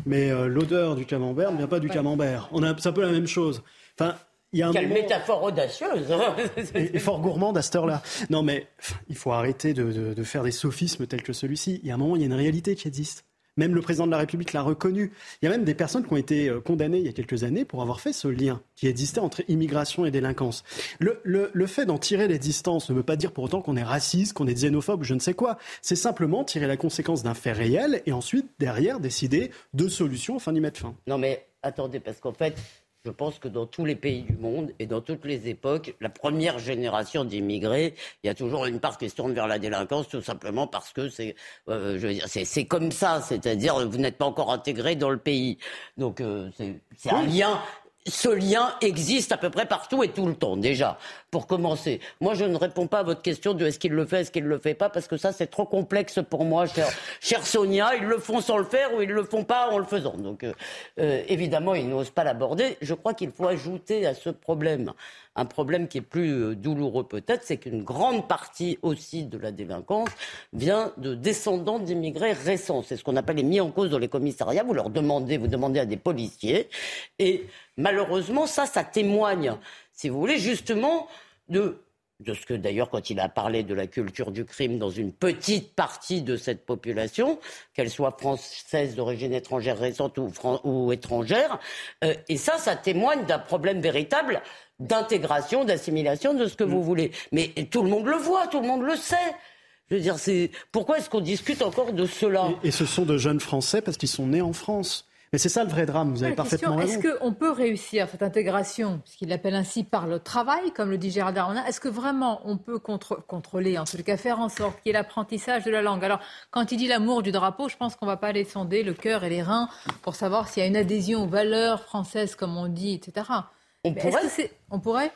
Mais euh, l'odeur du camembert ne vient pas du camembert. On a, c'est un peu la même chose. Enfin, quelle métaphore audacieuse hein. et, fort gourmande à cette heure-là. Non, mais il faut arrêter de, faire des sophismes tels que celui-ci. Il y a un moment, il y a une réalité qui existe. Même le président de la République l'a reconnu. Il y a même des personnes qui ont été euh, condamnées il y a quelques années pour avoir fait ce lien qui existait entre immigration et délinquance. Le, le fait d'en tirer les distances ne veut pas dire pour autant qu'on est raciste, qu'on est xénophobe ou je ne sais quoi. C'est simplement tirer la conséquence d'un fait réel et ensuite, derrière, décider de solutions afin d'y mettre fin. Non mais attendez, parce qu'en fait, je pense que dans tous les pays du monde et dans toutes les époques, la première génération d'immigrés, il y a toujours une part qui se tourne vers la délinquance, tout simplement parce que c'est, euh, je veux dire, c'est, comme ça, c'est-à-dire vous n'êtes pas encore intégré dans le pays. Donc euh, c'est, un lien ce lien existe à peu près partout et tout le temps, déjà, pour commencer. Moi, je ne réponds pas à votre question de est-ce qu'il le fait, est-ce qu'il ne le fait pas, parce que ça, c'est trop complexe pour moi, chère, Sonia. Ils le font sans le faire ou ils ne le font pas en le faisant. Donc, euh, euh, évidemment, ils n'osent pas l'aborder. Je crois qu'il faut ajouter à ce problème un problème qui est plus euh, douloureux peut-être, c'est qu'une grande partie aussi de la délinquance vient de descendants d'immigrés récents. C'est ce qu'on appelle les mis en cause dans les commissariats. Vous leur demandez, vous demandez à des policiers. Et malheureusement, ça, ça témoigne, si vous voulez, justement de de ce que d'ailleurs quand il a parlé de la culture du crime dans une petite partie de cette population, qu'elle soit française d'origine étrangère récente ou, étrangère, euh, et ça, ça témoigne d'un problème véritable d'intégration, d'assimilation, de ce que vous mm. voulez. Mais tout le monde le voit, tout le monde le sait. Je veux dire, c'est pourquoi est-ce qu'on discute encore de cela? Et, ce sont de jeunes Français parce qu'ils sont nés en France. Mais c'est ça le vrai drame, vous avez parfaitement raison. Est-ce qu'on peut réussir cette intégration, ce qu'il l'appelle ainsi par le travail, comme le dit Gérald Darmanin? Est-ce que vraiment on peut contrôler, en tout cas faire en sorte qu'il y ait l'apprentissage de la langue? Alors, quand il dit l'amour du drapeau, je pense qu'on ne va pas aller sonder le cœur et les reins pour savoir s'il y a une adhésion aux valeurs françaises, comme on dit, etc. On pourrait. On pourrait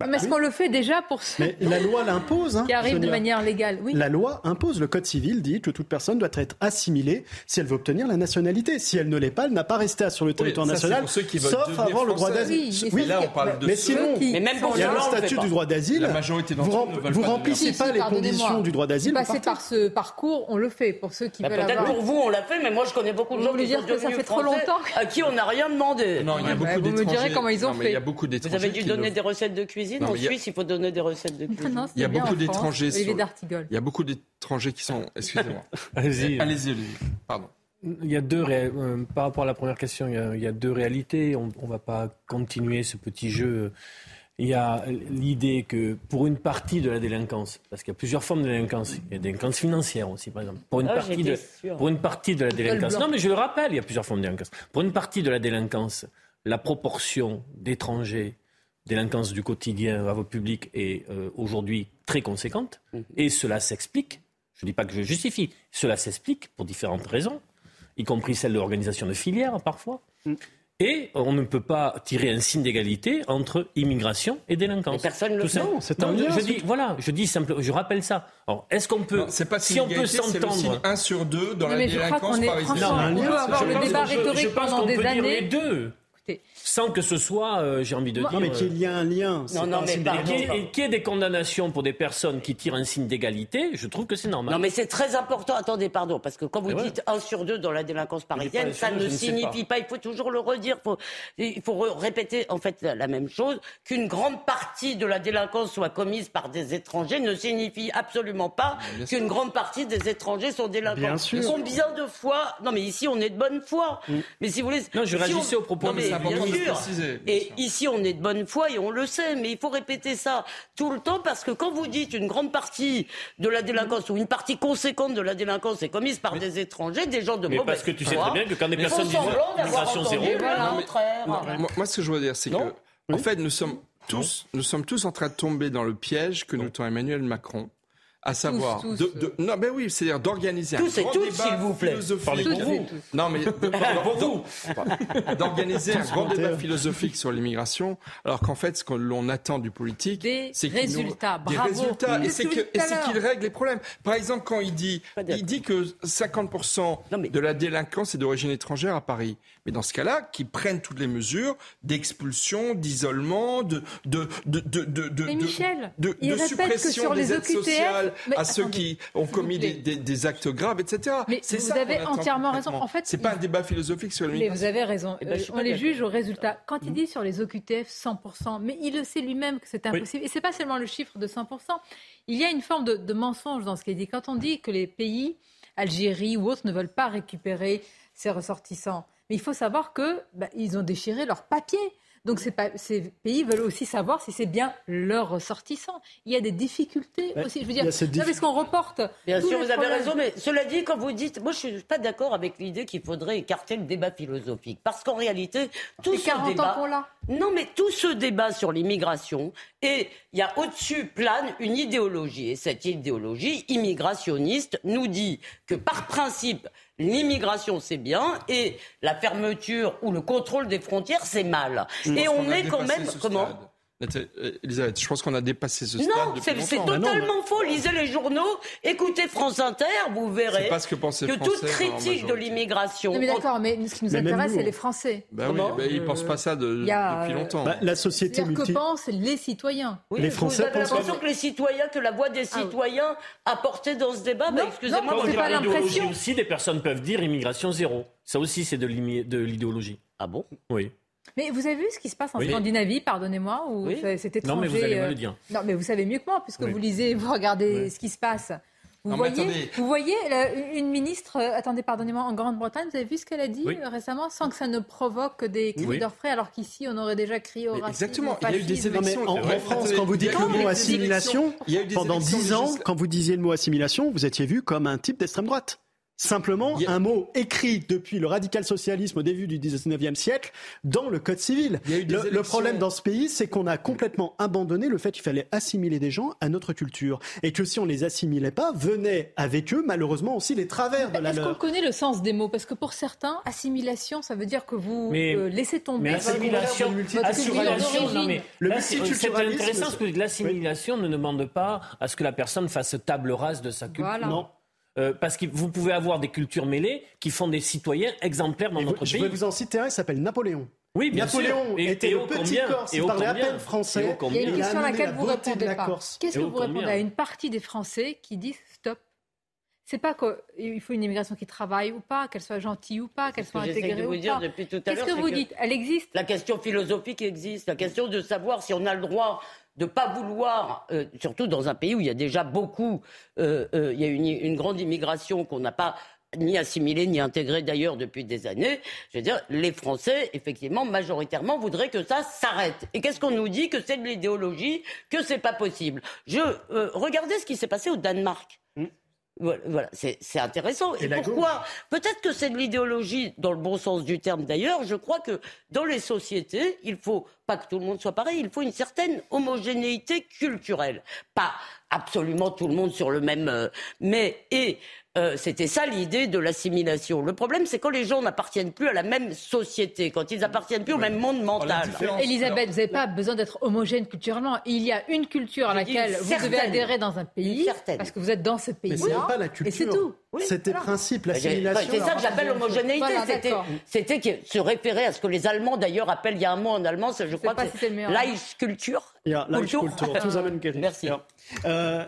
bah mais est-ce qu'on le fait déjà pour ceux Mais la loi l'impose. Hein, qui arrivent de manière légale, oui. La loi impose. Le Code civil dit que toute personne doit être assimilée si elle veut obtenir la nationalité. Si elle ne l'est pas, elle n'a pas resté sur le territoire national, sauf avant le droit d'asile. Oui, là on parle de mais sinon, mais même il y a le statut du droit d'asile. La majorité vous, vous remplissez pas les conditions du droit d'asile. Passer par ce parcours, on le fait pour ceux qui bah, veulent Peut-être pour vous, on l'a fait, mais moi je connais beaucoup de gens qui dire que ça fait trop longtemps à qui on n'a rien demandé. Non, il y a beaucoup d'étrangers. Vous me direz comment ils ont fait. Vous avez dû donner des recettes de cuisine en Suisse, il faut donner des recettes de cuisine. il y a beaucoup d'étrangers. Il y a beaucoup d'étrangers qui sont. Excusez-moi. allez-y. Allez-y, Pardon. Il y a deux euh, par rapport à la première question, il y a, deux réalités. On ne va pas continuer ce petit jeu. Il y a l'idée que pour une partie de la délinquance, parce qu'il y a plusieurs formes de délinquance, il y a la délinquance financière aussi, par exemple. Pour une, ah, partie, de, pour une partie de la délinquance. Non, mais je le rappelle, il y a plusieurs formes de délinquance. Pour une partie de la délinquance, la proportion d'étrangers délinquance du quotidien à vos publics est euh, aujourd'hui très conséquente. Mhm. Et cela s'explique, je ne dis pas que je justifie, cela s'explique pour différentes raisons, y compris celle de l'organisation de filières parfois. Mhm. Et on ne peut pas tirer un signe d'égalité entre immigration et délinquance. personne ne le sait. C'est un lien. Je dis, voilà, je dis simplement, je rappelle ça. Alors, est-ce qu'on peut, pas si on peut s'entendre, un sur deux dans la délinquance parisienne. Non, on peut avoir le débat rhétorique pendant des années. Dire les deux sans que ce soit, euh, j'ai envie de dire. Non, mais qu'il y ait un lien. Non, non, mais qu'il y, ait des condamnations pour des personnes qui tirent un signe d'égalité, je trouve que c'est normal. Non, mais c'est très important. Attendez, pardon, parce que quand vous dites 1 sur 2 dans la délinquance parisienne, ça ne signifie pas. Il faut toujours le redire. Faut, il faut répéter en fait la même chose. Qu'une grande partie de la délinquance soit commise par des étrangers ne signifie absolument pas qu'une grande partie des étrangers sont délinquants. Bien sûr. Combien de fois Non, mais ici on est de bonne foi. Mm. Mais si vous voulez. Non, je réagissais au propos de bien sûr. et ici, on est de bonne foi et on le sait, mais il faut répéter ça tout le temps parce que quand vous dites une grande partie de la délinquance ou une partie conséquente de la délinquance est commise par des étrangers, des gens de mais mauvaise parce que tu sais très bien que quand des personnes disent migration zéro, moi, ce que je veux dire, c'est que en fait, nous sommes tous, nous sommes tous en train de tomber dans le piège que nous tend Emmanuel Macron à savoir de, de, non ben oui c'est-à-dire d'organiser un grand débat vous plaît. philosophique. Non mais d'organiser un grand débat philosophique sur l'immigration alors qu'en fait ce que l'on attend du politique c'est résultats nous, des résultats. Et c'est qu'il règle les problèmes. Par exemple quand il dit il dit que 50% de la délinquance est d'origine étrangère à Paris. Mais dans ce cas-là qu'ils prennent toutes les mesures d'expulsion d'isolement de de de de de de, Michel, de, de suppression des aides sociales à ceux qui ont commis des, actes graves, etc. Mais vous avez entièrement raison. En fait, c'est pas un débat philosophique sur le Mais vous avez raison. Eh ben, on les juge au résultat. Quand il dit sur les OQTF 100%, mais il le sait lui-même que c'est impossible. Et c'est pas seulement le chiffre de 100%. Il y a une forme de, mensonge dans ce qu'il dit. Quand on dit que les pays, Algérie ou autres, ne veulent pas récupérer ces ressortissants, mais il faut savoir que bah, ils ont déchiré leurs papiers. Donc ces pays veulent aussi savoir si c'est bien leur ressortissant. Il y a des difficultés aussi. Je veux dire, parce qu'on reporte. Bien sûr, vous avez raison, mais cela dit, quand vous dites, moi je suis pas d'accord avec l'idée qu'il faudrait écarter le débat philosophique, parce qu'en réalité, tout ce débat, non, mais tout ce débat sur l'immigration, et il y a au-dessus plane une idéologie, et cette idéologie immigrationniste nous dit que par principe l'immigration c'est bien et la fermeture ou le contrôle des frontières c'est mal. et on est quand même comment Elisabeth, je pense qu'on a dépassé ce stade. Non, c'est totalement faux. Lisez les journaux, écoutez France Inter, vous verrez pas ce que, que toute critique de l'immigration. Mais d'accord, mais ce qui nous intéresse, c'est les Français. Ben oui, ben ils ne pensent pas ça depuis euh, longtemps. Bah, la société multi... que pensent les citoyens. les Français vous avez l'impression que les citoyens, que la voix des ah citoyens a porté dans ce débat bah, Excusez-moi, on pas l'impression. aussi, des personnes peuvent dire immigration zéro. Ça aussi, c'est de l'idéologie. Ah bon? Oui. Mais vous avez vu ce qui se passe en Scandinavie, pardonnez-moi, ou oui. cet étranger. Non, mais vous allez me le dire. Non, mais vous savez mieux que moi, puisque vous lisez, vous regardez ce qui se passe. Vous voyez, vous voyez une ministre, euh, attendez, pardonnez-moi, en Grande-Bretagne, vous avez vu ce qu'elle a dit euh, récemment, sans que ça ne provoque des cris d'orfraie, alors qu'ici, on aurait déjà crié au racisme. Exactement, il y a eu des élections. en, France, quand vous dites le mot assimilation, pendant dix ans, quand vous disiez le mot assimilation, vous étiez vu comme un type d'extrême droite. Simplement, un mot écrit depuis le radical-socialisme au début du 19e siècle dans le Code civil. Le, problème dans ce pays, c'est qu'on a complètement abandonné le fait qu'il fallait assimiler des gens à notre culture. Et que si on les assimilait pas, venaient avec eux, malheureusement, aussi les travers de la Est-ce qu'on connaît le sens des mots? Parce que pour certains, assimilation, ça veut dire que vous euh, laissez tomber mais assimilation, assimilation, non, mais le c'est intéressant parce que l'assimilation ne demande pas à ce que la personne fasse table rase de sa culture. Non. Euh, parce que vous pouvez avoir des cultures mêlées qui font des citoyens exemplaires dans notre pays. Je vais vous en citer un, il s'appelle Napoléon. Oui, bien Napoléon sûr. était le petit Corse, il parlait à peine français. Il y a une question à laquelle vous répondez pas. Qu'est-ce que vous répondez à une partie des Français qui disent stop c'est pas qu'il faut une immigration qui travaille ou pas, qu'elle soit gentille ou pas, qu'elle soit intégrée ou pas. Qu'est-ce que vous dites? Elle existe. La question philosophique existe. La question de savoir si on a le droit de ne pas vouloir, euh, surtout dans un pays où il y a déjà beaucoup, euh, euh, il y a une, une grande immigration qu'on n'a pas ni assimilée ni intégrée d'ailleurs depuis des années. Je veux dire, les Français, effectivement, majoritairement, voudraient que ça s'arrête. Et qu'est-ce qu'on nous dit? Que c'est de l'idéologie, que c'est pas possible. Je regardez ce qui s'est passé au Danemark. Voilà, c'est intéressant. Et, pourquoi Peut-être que c'est de l'idéologie dans le bon sens du terme d'ailleurs. Je crois que dans les sociétés, il faut pas que tout le monde soit pareil, il faut une certaine homogénéité culturelle. Pas absolument tout le monde sur le même... Euh, mais et euh, c'était ça l'idée de l'assimilation. Le problème, c'est quand les gens n'appartiennent plus à la même société, quand ils n'appartiennent plus au même monde mental. Elisabeth, vous n'avez pas besoin d'être homogène culturellement. Il y a une culture à laquelle vous devez adhérer dans un pays, parce que vous êtes dans ce pays-là. pas la culture. Et c'est tout. C'était le principe, l'assimilation. C'est ça que j'appelle l'homogénéité. C'était se référer à ce que les Allemands, d'ailleurs, appellent, il y a un mot en allemand, je crois que c'est Leichkultur. Ja, Leichkultur. Merci. Euh,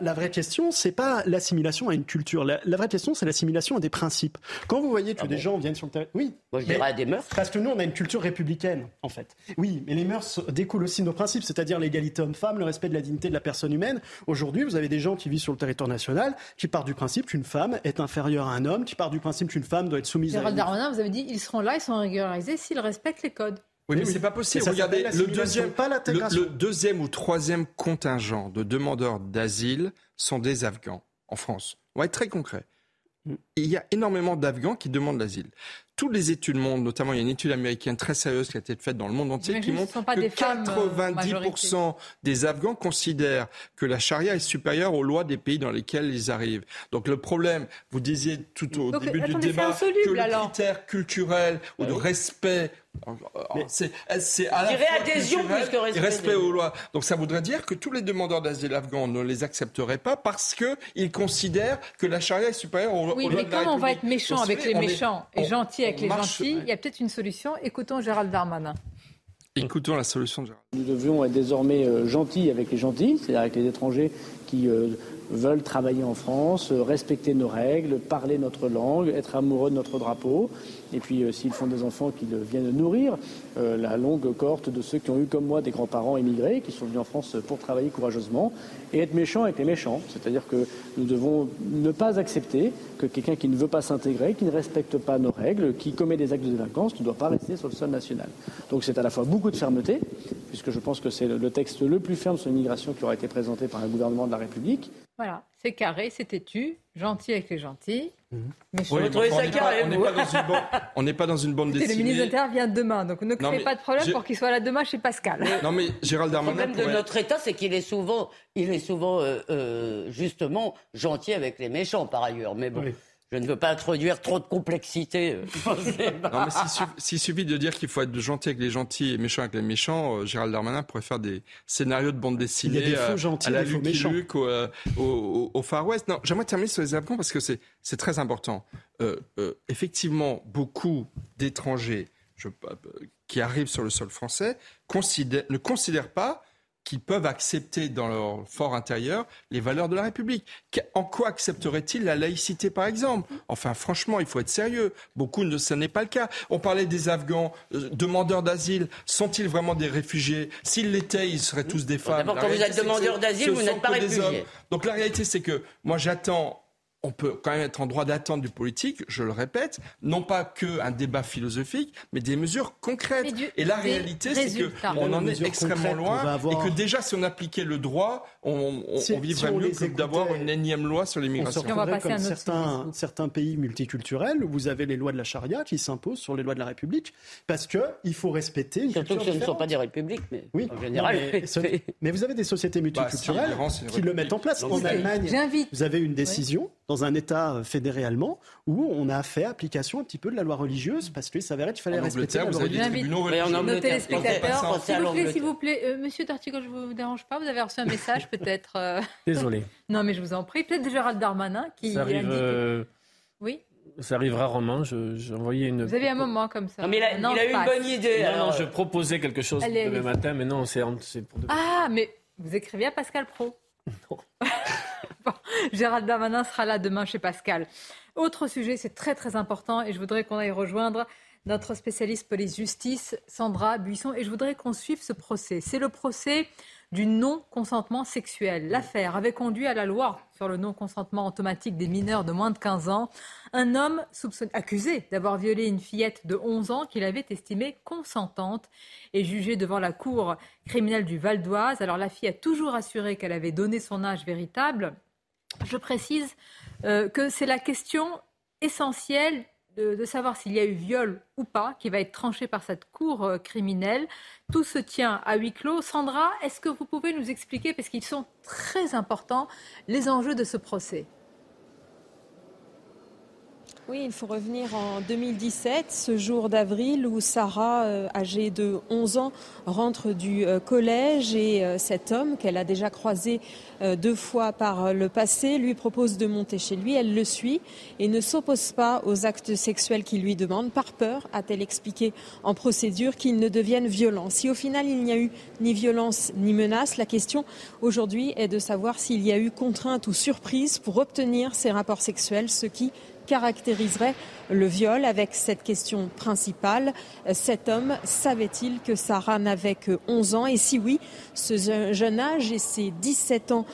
la, vraie question, c'est pas l'assimilation à une culture. La, vraie question, c'est l'assimilation à des principes. Quand vous voyez que ah des gens viennent sur le terrain, oui. Moi, je dirais à des mœurs. Parce que nous, on a une culture républicaine, en fait. Oui, mais les mœurs découlent aussi de nos principes, c'est-à-dire l'égalité homme-femme, le respect de la dignité de la personne humaine. Aujourd'hui, vous avez des gens qui vivent sur le territoire national qui partent du principe qu'une femme est inférieure à un homme, qui partent du principe qu'une femme doit être soumise à. Gérald Darmanin, vous avez dit, ils seront là, ils sont régularisés s'ils respectent les codes. Oui, mais, c'est pas possible. Regardez, le deuxième, le, deuxième ou troisième contingent de demandeurs d'asile sont des Afghans en France. On va être très concret. Mm. Il y a énormément d'Afghans qui demandent l'asile toutes les études montrent, notamment il y a une étude américaine très sérieuse qui a été faite dans le monde entier, qui montre que 90% euh, des Afghans considèrent que la charia est supérieure aux lois des pays dans lesquels ils arrivent. Donc le problème, vous disiez tout au début du débat que le critère culturel ou de respect c'est à la fois adhésion plus que respect, respect aux lois. Donc ça voudrait dire que tous les demandeurs d'asile afghans ne les accepteraient pas parce qu'ils considèrent que la charia est supérieure aux, oui, lois Oui, mais comme on va être méchant avec les méchants et gentil avec les gentils, il y a peut-être une solution. Écoutons Gérald Darmanin. Écoutons la solution de Gérald. Nous devions être désormais euh, gentils avec les gentils, c'est-à-dire avec les étrangers qui euh, veulent travailler en France, euh, respecter nos règles, parler notre langue, être amoureux de notre drapeau. Et puis, s'ils font des enfants, qu'ils viennent nourrir la longue cohorte de ceux qui ont eu, comme moi, des grands-parents émigrés, qui sont venus en France pour travailler courageusement, et être méchants avec les méchants. C'est-à-dire que nous devons ne pas accepter que quelqu'un qui ne veut pas s'intégrer, qui ne respecte pas nos règles, qui commet des actes de délinquance, ne doit pas rester sur le sol national. Donc c'est à la fois beaucoup de fermeté, puisque je pense que c'est le texte le plus ferme sur l'immigration qui aura été présenté par un gouvernement de la République. Voilà, c'est carré, c'est têtu, gentil avec les gentils. Mais je oui, ça carré, on n'est pas, dans une bande dessinée. Le ministre de l'Intérieur vient demain, donc ne créez pas de problème pour qu'il soit là demain chez Pascal. Non mais Gérald Darmanin... Le problème de notre État, c'est qu'il est souvent, il est souvent euh, euh, justement gentil avec les méchants par ailleurs. Mais bon je ne veux pas introduire trop de complexité. Euh, non, mais s'il suffit de dire qu'il faut être gentil avec les gentils et méchant avec les méchants, euh, Gérald Darmanin pourrait faire des scénarios de bande dessinée Il y a des faux euh, gentils, à la Lucky Luke, au, Far West. Non, j'aimerais terminer sur les Afghans parce que c'est très important. effectivement, beaucoup d'étrangers qui arrivent sur le sol français ne considèrent pas qui peuvent accepter dans leur fort intérieur les valeurs de la République. En quoi accepteraient-ils la laïcité, par exemple? Enfin, franchement, il faut être sérieux. Beaucoup ne, ce n'est pas le cas. On parlait des Afghans, euh, demandeurs d'asile. Sont-ils vraiment des réfugiés? S'ils l'étaient, ils seraient tous des femmes. D'abord, quand vous êtes demandeur d'asile, vous n'êtes pas réfugié. Donc la réalité, c'est que moi, j'attends on peut quand même être en droit d'attendre du politique, je le répète, non pas qu'un débat philosophique, mais des mesures concrètes. et la réalité, c'est qu'on en est extrêmement loin et que déjà, si on appliquait le droit, on, vivrait mieux que d'avoir une énième loi sur l'immigration. On, on va comme certains, certains pays multiculturels où vous avez les lois de la charia qui s'imposent sur les lois de la République parce qu'il faut respecter une Surtout que ce ne sont pas des républiques, mais oui. en général. mais, vous avez des sociétés bah, multiculturelles qui le mettent en place. En Allemagne, vous avez une décision dans un État euh, fédéré allemand où on a fait application un petit peu de la loi religieuse parce qu'il s'avérait qu'il fallait respecter la loi religieuse. Nos téléspectateurs, s'il vous plaît, s'il vous plaît, euh, Monsieur Tartigo, je ne vous dérange pas, vous avez reçu un message peut-être. Euh, Désolé. non, mais je vous en prie, peut-être de Gérald Darmanin qui. Ça arrive. Oui. Ça arrive rarement. J'ai envoyé une. Vous avez un moment comme ça. Non, mais il a, il a eu une bonne idée. Non, non, je proposais quelque chose demain matin, mais non, c'est pour demain. Ah, mais vous écriviez à Pascal Pro. Non. Gérald Darmanin sera là demain chez Pascal. Autre sujet, c'est très très important et je voudrais qu'on aille rejoindre notre spécialiste police-justice, Sandra Buisson, et je voudrais qu'on suive ce procès. C'est le procès du non-consentement sexuel. L'affaire avait conduit à la loi sur le non-consentement automatique des mineurs de moins de 15 ans. Un homme accusé d'avoir violé une fillette de 11 ans qu'il avait estimée consentante et jugé devant la cour criminelle du Val d'Oise. Alors la fille a toujours assuré qu'elle avait donné son âge véritable. Je précise euh, que c'est la question essentielle de, savoir s'il y a eu viol ou pas qui va être tranchée par cette cour euh, criminelle. Tout se tient à huis clos. Sandra, est-ce que vous pouvez nous expliquer, parce qu'ils sont très importants, les enjeux de ce procès? Oui, il faut revenir en 2017, ce jour d'avril où Sarah, euh, âgée de 11 ans, rentre du euh, collège et euh, cet homme qu'elle a déjà croisé deux fois par le passé lui propose de monter chez lui. Elle le suit et ne s'oppose pas aux actes sexuels qu'il lui demande par peur, a-t-elle expliqué en procédure, qu'ils ne deviennent violents. Si au final il n'y a eu ni violence ni menace, la question aujourd'hui est de savoir s'il y a eu contrainte ou surprise pour obtenir ces rapports sexuels, ce qui caractériserait le viol avec cette question principale. Cet homme savait-il que Sarah n'avait que 11 ans? Et si oui, ce jeune âge et ses 17 ans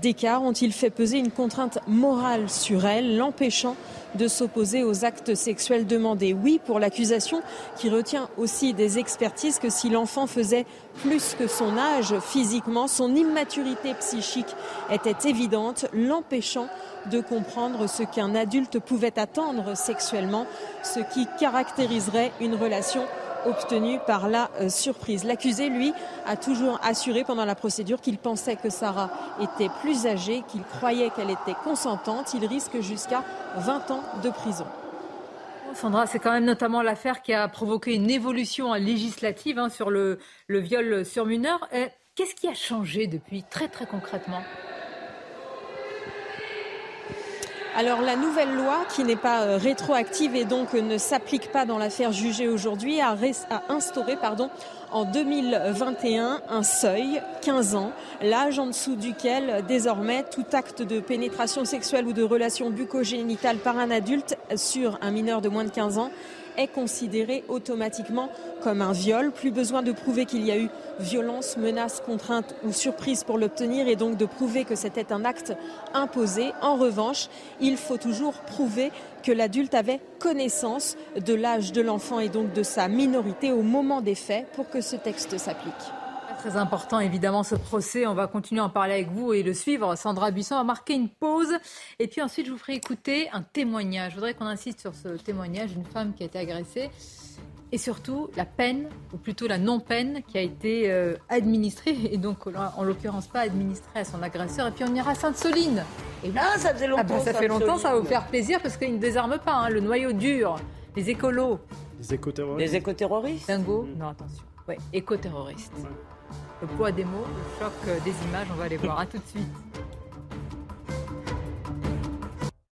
d'écart ont-ils fait peser une contrainte morale sur elle, l'empêchant de s'opposer aux actes sexuels demandés. Oui, pour l'accusation qui retient aussi des expertises que si l'enfant faisait plus que son âge physiquement, son immaturité psychique était évidente, l'empêchant de comprendre ce qu'un adulte pouvait attendre sexuellement, ce qui caractériserait une relation obtenue par la euh, surprise. L'accusé, lui, a toujours assuré pendant la procédure qu'il pensait que Sarah était plus âgée, qu'il croyait qu'elle était consentante. Il risque jusqu'à 20 ans de prison. Sandra, c'est quand même notamment l'affaire qui a provoqué une évolution législative hein, sur le, viol sur mineur. Qu'est-ce qui a changé depuis, très très concrètement? Alors la nouvelle loi, qui n'est pas euh, rétroactive et donc ne s'applique pas dans l'affaire jugée aujourd'hui, a, instauré pardon, en 2021 un seuil, 15 ans, l'âge en dessous duquel désormais tout acte de pénétration sexuelle ou de relation bucogénitale par un adulte sur un mineur de moins de 15 ans est considéré automatiquement comme un viol. Plus besoin de prouver qu'il y a eu violence, menace, contrainte ou surprise pour l'obtenir et donc de prouver que c'était un acte imposé. En revanche, il faut toujours prouver que l'adulte avait connaissance de l'âge de l'enfant et donc de sa minorité au moment des faits pour que ce texte s'applique. Très important, évidemment, ce procès. On va continuer à en parler avec vous et le suivre. Sandra Buisson va marquer une pause. Et puis ensuite, je vous ferai écouter un témoignage. Je voudrais qu'on insiste sur ce témoignage d'une femme qui a été agressée. Et surtout, la peine, ou plutôt la non-peine, qui a été euh, administrée, et donc en l'occurrence pas administrée à son agresseur. Et puis on ira à Sainte-Soline. Et là, ah, ça faisait longtemps. Ah ben, ça fait longtemps, ça va vous faire plaisir parce qu'ils ne désarment pas. Hein. le noyau dur, les écolos. Les écoterroristes. Les écoterroristes. Dingo Non, attention. Ouais, écoterroristes. Le poids des mots, le choc euh, des images, on va les voir. À tout de suite.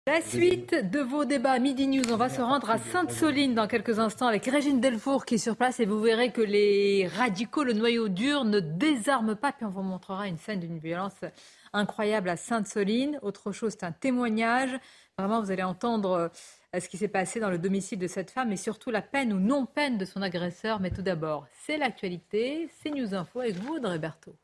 La suite de vos débats Midi News, on va se rendre à Sainte-Soline dans quelques instants avec Régine Delfour qui est sur place et vous verrez que les radicaux, le noyau dur, ne désarment pas. Puis on vous montrera une scène d'une violence incroyable à Sainte-Soline. Autre chose, c'est un témoignage. Vraiment, vous allez entendre ce qui s'est passé dans le domicile de cette femme et surtout la peine ou non-peine de son agresseur. Mais tout d'abord, c'est l'actualité, c'est News Info avec vous, Audrey Berthaud.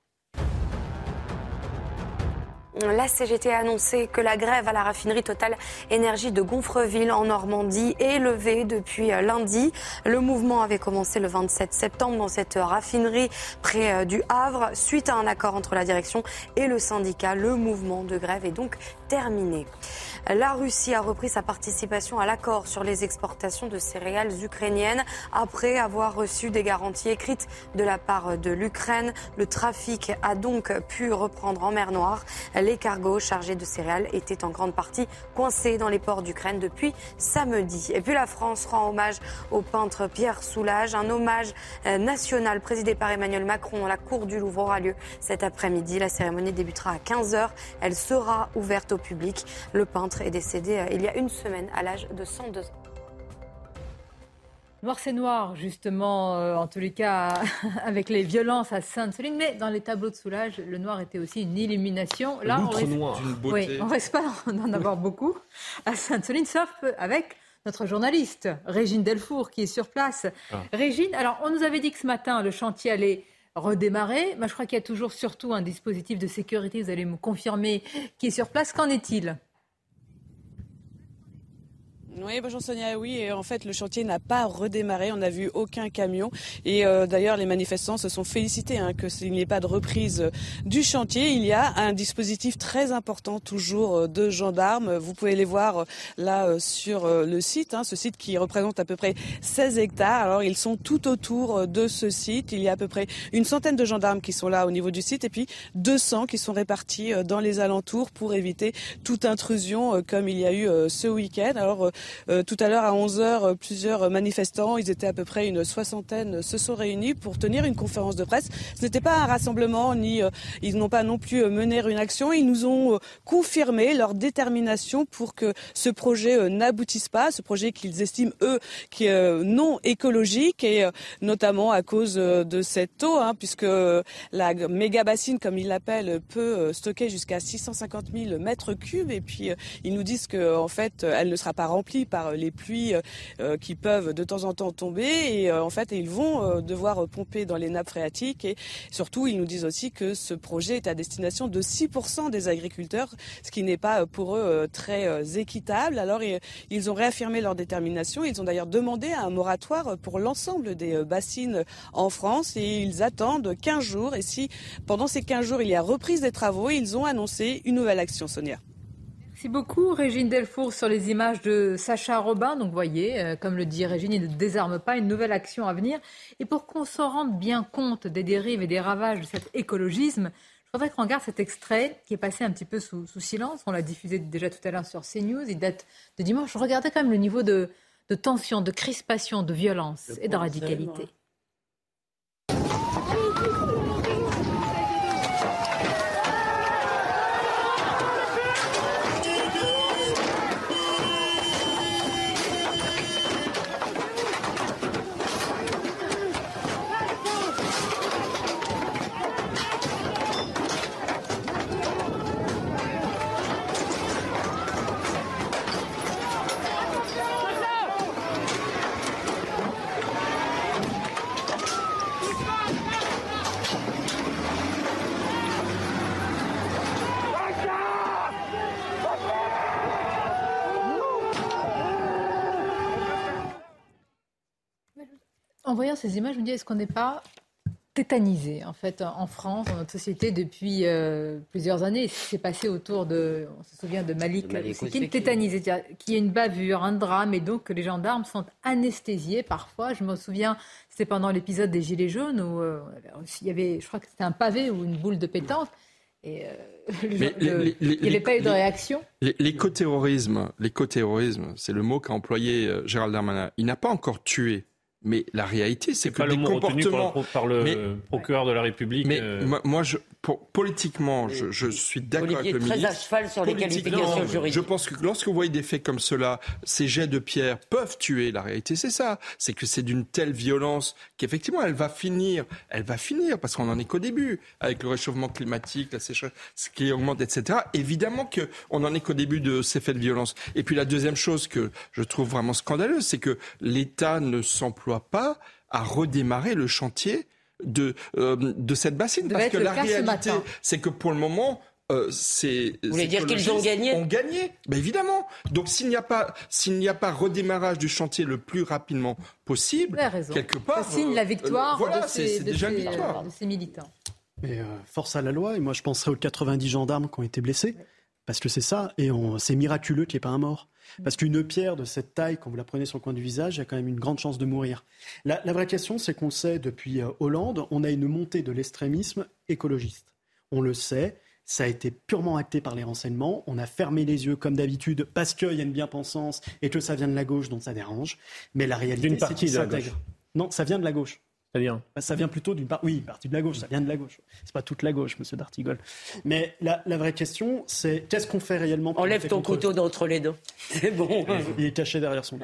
La CGT a annoncé que la grève à la raffinerie Total Énergie de Gonfreville en Normandie est levée depuis lundi. Le mouvement avait commencé le 27 septembre dans cette raffinerie près euh, du Havre. Suite à un accord entre la direction et le syndicat, le mouvement de grève est donc terminé. La Russie a repris sa participation à l'accord sur les exportations de céréales ukrainiennes après avoir reçu des garanties écrites de la part de l'Ukraine. Le trafic a donc pu reprendre en mer Noire. Les cargos chargés de céréales étaient en grande partie coincés dans les ports d'Ukraine depuis samedi. Et puis la France rend hommage au peintre Pierre Soulages, un hommage euh, national présidé par Emmanuel Macron à la cour du Louvre aura lieu cet après-midi. La cérémonie débutera à 15h. Elle sera ouverte au public. Le peintre est décédé euh, il y a une semaine à l'âge de 102 ans. Noir c'est noir, justement, euh, en tous les cas, avec les violences à Sainte-Soline. Mais dans les tableaux de soulage, le noir était aussi une illumination. Là, on risque, noir. Oui, on reste pas d'en avoir beaucoup à Sainte-Soline, sauf avec notre journaliste, Régine Delfour, qui est sur place. Ah. Régine, alors, on nous avait dit que ce matin, le chantier allait redémarrer. Moi, je crois qu'il y a toujours surtout un dispositif de sécurité, vous allez me confirmer, qui est sur place. Qu'en est-il? Oui, bonjour Sonia. Oui, et en fait, le chantier n'a pas redémarré. On n'a vu aucun camion. Et euh, d'ailleurs, les manifestants se sont félicités hein, que s'il n'y ait pas de reprise euh, du chantier. Il y a un dispositif très important, toujours euh, de gendarmes. Vous pouvez les voir là sur le site. Hein, ce site qui représente à peu près 16 hectares. Alors, ils sont tout autour de ce site. Il y a à peu près une centaine de gendarmes qui sont là au niveau du site et puis 200 qui sont répartis dans les alentours pour éviter toute intrusion comme il y a eu ce week-end. Alors, tout à l'heure à 11 h plusieurs manifestants, ils étaient à peu près une soixantaine, se sont réunis pour tenir une conférence de presse. Ce n'était pas un rassemblement, ni ils n'ont pas non plus mené une action. Ils nous ont confirmé leur détermination pour que ce projet n'aboutisse pas, ce projet qu'ils estiment eux qui est non écologique et notamment à cause de cette eau, hein, puisque la méga bassine, comme ils l'appellent, peut stocker jusqu'à 650 000 mètres cubes. Et puis ils nous disent que en fait, elle ne sera pas remplie par les pluies qui peuvent de temps en temps tomber. Et en fait, ils vont devoir pomper dans les nappes phréatiques. Et surtout, ils nous disent aussi que ce projet est à destination de 6% des agriculteurs, ce qui n'est pas pour eux très équitable. Alors, ils ont réaffirmé leur détermination. Ils ont d'ailleurs demandé un moratoire pour l'ensemble des bassines en France et ils attendent 15 jours. Et si pendant ces 15 jours, il y a reprise des travaux, ils ont annoncé une nouvelle action, Sonia. Merci beaucoup, Régine Delfour, sur les images de Sacha Robin. Donc, vous voyez, euh, comme le dit Régine, il ne désarme pas une nouvelle action à venir. Et pour qu'on s'en rende bien compte des dérives et des ravages de cet écologisme, je voudrais qu'on regarde cet extrait qui est passé un petit peu sous, silence. On l'a diffusé déjà tout à l'heure sur CNews. Il date de dimanche. Regardez quand même le niveau de, de tension, de crispation, de violence et de radicalité. Voyant ces images, je me dis, est-ce qu'on n'est pas tétanisé en fait en France, dans notre société depuis euh, plusieurs années? Ce qui s'est passé autour de, on se souvient de Malik, qui est tétanisé, qui est une bavure, un drame, et donc que les gendarmes sont anesthésiés parfois. Je me souviens, c'était pendant l'épisode des Gilets jaunes où euh, il y avait, je crois que c'était un pavé ou une boule de pétanque. Et euh, il n'y avait pas eu de réaction. L'écoterrorisme, l'écoterrorisme, c'est le mot qu'a employé Gérald Darmanin. Il n'a pas encore tué mais la réalité, c'est que pas des le comportements par, le, procureur de la République. Mais euh, moi, je, politiquement, je, suis d'accord avec le très à cheval sur les qualifications juridiques. Je pense que lorsque vous voyez des faits comme cela, ces jets de pierre peuvent tuer. La réalité, c'est ça. C'est que c'est d'une telle violence qu'effectivement, elle va finir. Elle va finir parce qu'on en est qu'au début avec le réchauffement climatique, la sécheresse qui augmente, etc. Évidemment que on en est qu'au début de ces faits de violence. Et puis la deuxième chose que je trouve vraiment scandaleuse, c'est que l'État ne s'emploie pas à redémarrer le chantier de, euh, de cette bassine. Parce que la réalité, c'est que pour le moment, euh, c'est. Vous voulez dire qu'ils ont gagné Ont gagné, ben évidemment. Donc s'il n'y a pas s'il n'y a pas redémarrage du chantier le plus rapidement possible, quelque part. Ça signe la victoire voilà, de, ces, déjà victoire. de ces militants. Mais force à la loi. Et moi, je penserais aux 90 gendarmes qui ont été blessés. Parce que c'est ça, et c'est miraculeux qu'il n'y ait pas un mort. Parce qu'une pierre de cette taille, quand vous la prenez sur le coin du visage, il y a quand même une grande chance de mourir. La, vraie question, c'est qu'on sait depuis euh, Hollande, on a une montée de l'extrémisme écologiste. On le sait, ça a été purement acté par les renseignements. On a fermé les yeux comme d'habitude parce qu'il y a une bien-pensance et que ça vient de la gauche, donc ça dérange. Mais la réalité, c'est qu'il s'intègre. Non, ça vient de la gauche. C'est-à-dire bah, Ça vient plutôt d'une part. Oui, partie de la gauche, ça vient de la gauche. C'est pas toute la gauche, monsieur Dartigol. Mais la, vraie question, c'est qu'est-ce qu'on fait réellement Enlève ton couteau d'entre les deux. C'est bon. Il est caché derrière son.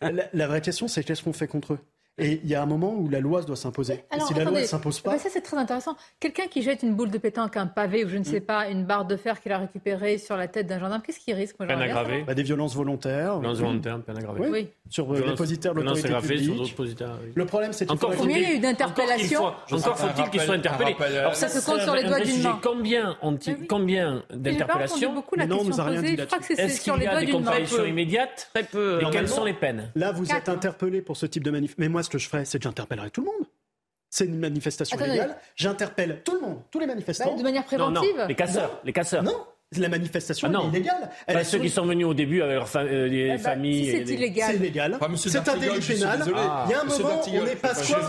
la, la vraie question, c'est qu'est-ce qu'on fait contre eux? Et il y a un moment où la loi doit s'imposer. Et si la loi ne s'impose pas. ça, c'est très intéressant. Quelqu'un qui jette une boule de pétanque, un pavé ou je ne sais mm. pas, une barre de fer qu'il a récupérée sur la tête d'un gendarme, qu'est-ce qu'il risque Peine aggravée. Bah, des violences volontaires. Violences volontaires, peine aggravée. Oui. Sur euh, les dépositaires de l'autorité publique. Sur oui. Le problème, c'est Encore combien il y a eu d'interpellations Encore faut-il qu'ils soient interpellés. Alors ça se compte sur les doigts d'une main. Combien Combien d'interpellations Non, on nous a rien dit là-dessus. Est-ce qu'il y a des comparutions immédiates Très peu. Et quelles sont les peines Là, vous êtes interpellé pour ce type de manif. Mais moi, ce que je ferais, c'est que j'interpellerai tout le monde. C'est une manifestation légale. J'interpelle tout le monde, tous les manifestants. Bah, de manière préventive les casseurs, les casseurs. Non, la manifestation ah est illégale. Elle pas ceux qui sont venus au début avec leurs euh, eh ben, familles. c'est illégal. C'est illégal. c'est un délit pénal. il y a un moment, on n'est pas quoi,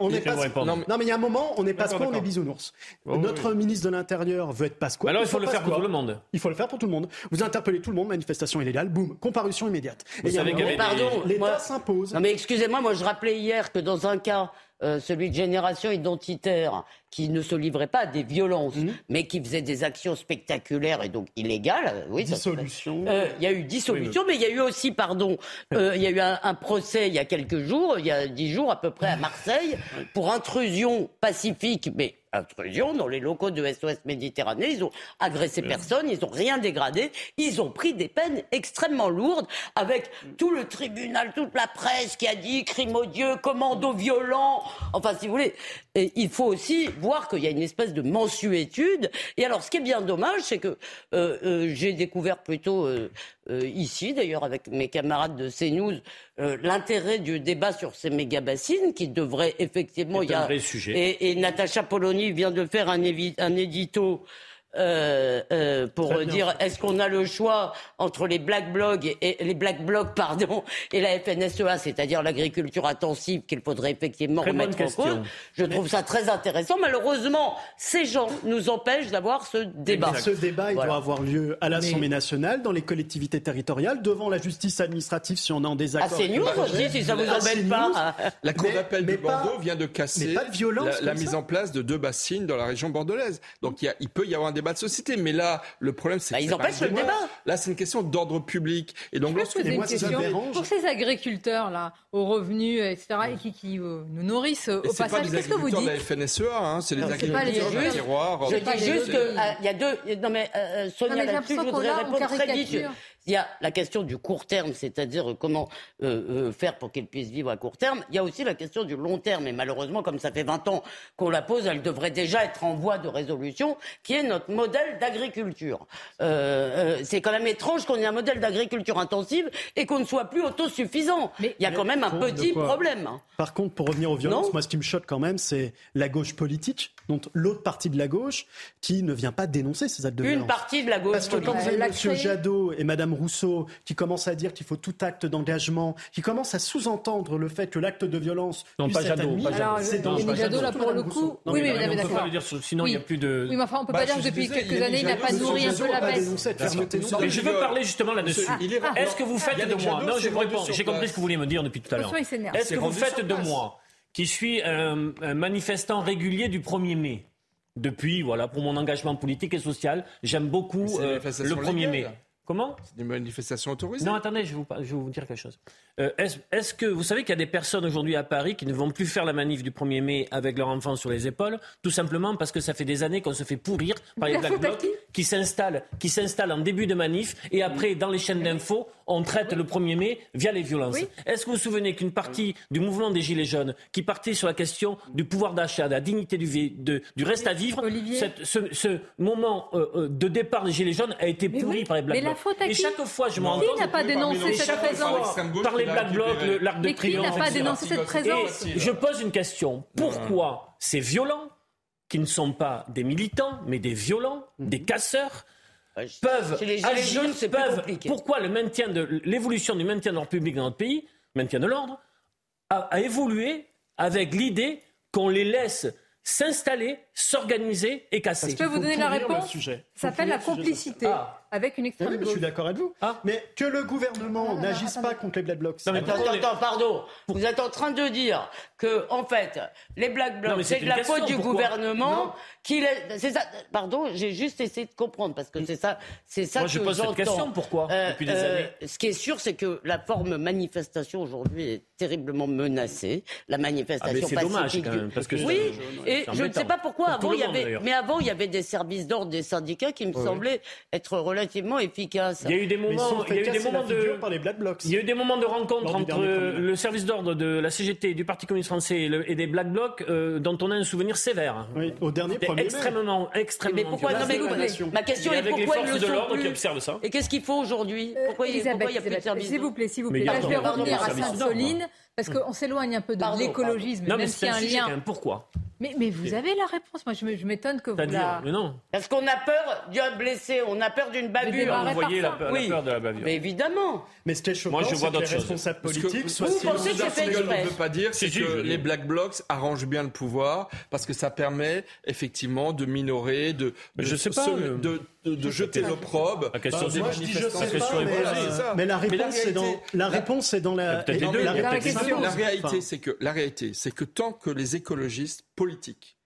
on n'est pas quoi. Non, mais il y a un moment, on n'est pas quoi, on est bisounours. Notre ministre de l'Intérieur veut être pas quoi. Alors il faut le faire pour tout le monde. Il faut le faire pour tout le monde. Vous interpellez tout le monde, manifestation illégale, boum, comparution immédiate. Et pardon, l'État s'impose. Non mais excusez-moi, moi je rappelais hier que dans un cas euh, celui de génération identitaire, qui ne se livrait pas à des violences, mhm. mais qui faisait des actions spectaculaires et donc illégales. Oui, dissolution. Euh, il y a eu dissolution, mais il y a eu aussi, pardon, euh, il y a eu un, procès il y a quelques jours, il y a dix jours à peu près à Marseille, pour intrusion pacifique, mais intrusion dans les locaux de SOS Méditerranée. Ils ont agressé personne, ils n'ont rien dégradé. Ils ont pris des peines extrêmement lourdes avec tout le tribunal, toute la presse qui a dit crime odieux, commando violent. Enfin, si vous voulez, il faut aussi voir qu'il y a une espèce de mensuétude. Et alors, ce qui est bien dommage, c'est que euh, euh, j'ai découvert plutôt euh, ici, d'ailleurs, avec mes camarades de CNews, l'intérêt du débat sur ces méga-bassines qui devrait effectivement... Vrai sujet. Et, et Natacha Polony vient de faire un, un édito euh, euh, pour dire est-ce qu'on a le choix entre les black blocs et, les black blocs pardon et la FNSEA, c'est-à-dire l'agriculture intensive qu'il faudrait effectivement remettre en cause? Je trouve ça très intéressant. Malheureusement, ces gens nous empêchent d'avoir ce débat. Ce débat, il doit avoir lieu à l'Assemblée nationale, dans les collectivités territoriales, devant la justice administrative si on est en désaccord. Ah, c'est nous aussi, si ça vous embête pas. La Cour d'appel de Bordeaux vient de casser la, mise en place de deux bassines dans la région bordelaise. Donc il, il peut y avoir un débat de société. Mais là, le problème, c'est bah, ils empêchent le débat. Là, c'est une question d'ordre public. Et donc, lorsque des mois, pour ces agriculteurs là, aux revenus, etc., et qui, qui euh, nous nourrissent au passage, qu'est-ce que vous dites C'est pas les FNSEA, hein, c'est les agriculteurs de terroir. Je dis juste qu'il ah, y a deux. Non mais euh, Sonia, là-dessus, je voudrais répondre très vite. Il y a la question du court terme, c'est-à-dire comment euh, euh, faire pour qu'ils puissent vivre à court terme. Il y a aussi la question du long terme. Et malheureusement, comme ça fait 20 ans qu'on la pose, elle devrait déjà être en voie de résolution, qui est notre modèle d'agriculture. Euh, c'est quand même étrange qu'on ait un modèle d'agriculture intensive et qu'on ne soit plus autosuffisant. Mais il y a quand même un petit problème. Par contre, pour revenir aux violences, moi, ce qui me choque quand même, c'est la gauche politique, donc l'autre partie de la gauche, qui ne vient pas dénoncer ces actes de violence. Une partie de la gauche. Parce que quand vous avez M. Jadot et Mme Rousseau qui commence à dire qu'il faut tout acte d'engagement, qui commence à sous-entendre le fait que l'acte de violence non pas Jadot, c'est dans Jadot là pour le coup. oui, mais, mais d'accord. Sinon il n'y a plus de. Oui, mais enfin on peut pas bah, dire que depuis quelques années il n'a pas nourri un peu la baisse. Mais je veux parler justement là-dessus. Est-ce que vous faites de moi Non, je vous réponds. J'ai compris ce que vous vouliez me dire depuis tout à l'heure. Est-ce que vous faites de moi qui suis un manifestant régulier du 1er mai depuis, voilà, pour mon engagement politique et social, j'aime beaucoup le 1er mai. Comment? C'est des manifestations autorisées. Non, attendez, je vais vous, je vais vous dire quelque chose. Euh, est-ce, que vous savez qu'il y a des personnes aujourd'hui à Paris qui ne vont plus faire la manif du 1er mai avec leur enfant sur les épaules, tout simplement parce que ça fait des années qu'on se fait pourrir par les Black Blocs qui s'installent, qui s'installent en début de manif et après, dans les chaînes d'infos, on traite le 1er mai via les violences. Est-ce que vous vous souvenez qu'une partie du mouvement des Gilets jaunes, qui partait sur la question du pouvoir d'achat, de la dignité du, du reste à vivre, ce, moment euh, euh, de départ des Gilets jaunes a été pourri par les Black Blocs. Et chaque fois, je m'en rends Qui n'a pas dénoncé cette présence Les Black Blocs, l'arc de triomphe. Qui n'a pas dénoncé cette présence Je pose une question. Pourquoi ces violents, qui ne sont pas des militants, mais des violents, mhm. des casseurs, peuvent agir, peuvent, pourquoi le maintien de l'évolution du maintien de l'ordre public dans notre pays, maintien de l'ordre, a, évolué avec l'idée qu'on les laisse s'installer, s'organiser et casser? Je peux vous donner la réponse? Ça s'appelle la complicité. Ah avec une extrême Je suis d'accord avec vous. Ah. Mais que le gouvernement ah, n'agisse pas contre les Black Blocs. Non, mais attends, attends, pardon. Vous êtes en train de dire que, en fait, les Black Blocs, c'est de la faute du gouvernement qu'il est. C'est ça. Pardon, j'ai juste essayé de comprendre parce que c'est ça, c'est ça Moi, je pose cette question. Pourquoi euh, Depuis des euh, années. Ce qui est sûr, c'est que la forme manifestation aujourd'hui est terriblement menacée. La manifestation ah, mais dommage quand même, parce que oui. Et je ne sais pas pourquoi avant il y avait, mais avant il y avait des services d'ordre, des syndicats qui me semblaient être relativement efficace. Il y a eu des moments, il y a eu des moments de, par les Black Blocs. Il y a eu des moments de rencontre entre le service d'ordre de la CGT, du Parti communiste français et, des Black Blocs euh, dont on a un souvenir sévère. Oui, au dernier premier extrêmement, extrêmement. Mais pourquoi non, mais, ma question est pourquoi les forces de l'ordre qui observent ça. Et qu'est-ce qu'il faut aujourd'hui? Euh, Pourquoi il n'y a plus de service S'il vous plaît, s'il vous plaît. Là, je vais revenir à Sainte-Soline parce qu'on s'éloigne un peu de l'écologisme, même s'il y a un lien. Pourquoi? Mais, mais vous avez la réponse. Moi, je m'étonne que vous la... Mais non. Parce qu'on a peur d'un blessé, on a peur d'une bavure. Vous voyez la, peur, oui. la peur de la bavure. Mais évidemment. Mais ce qui est choquant, Moi, je vois d'autres responsables politiques soient Vous pensez que c'est ne veut pas dire, c'est que les Black Blocs arrangent bien le pouvoir parce que ça permet effectivement de minorer, de, de, je sais pas, de, de, jeter l'opprobre. La question, bah, c'est pas, mais, la réponse est dans la réponse est dans la. La réalité, c'est que la réalité, c'est que tant que les écologistes politiques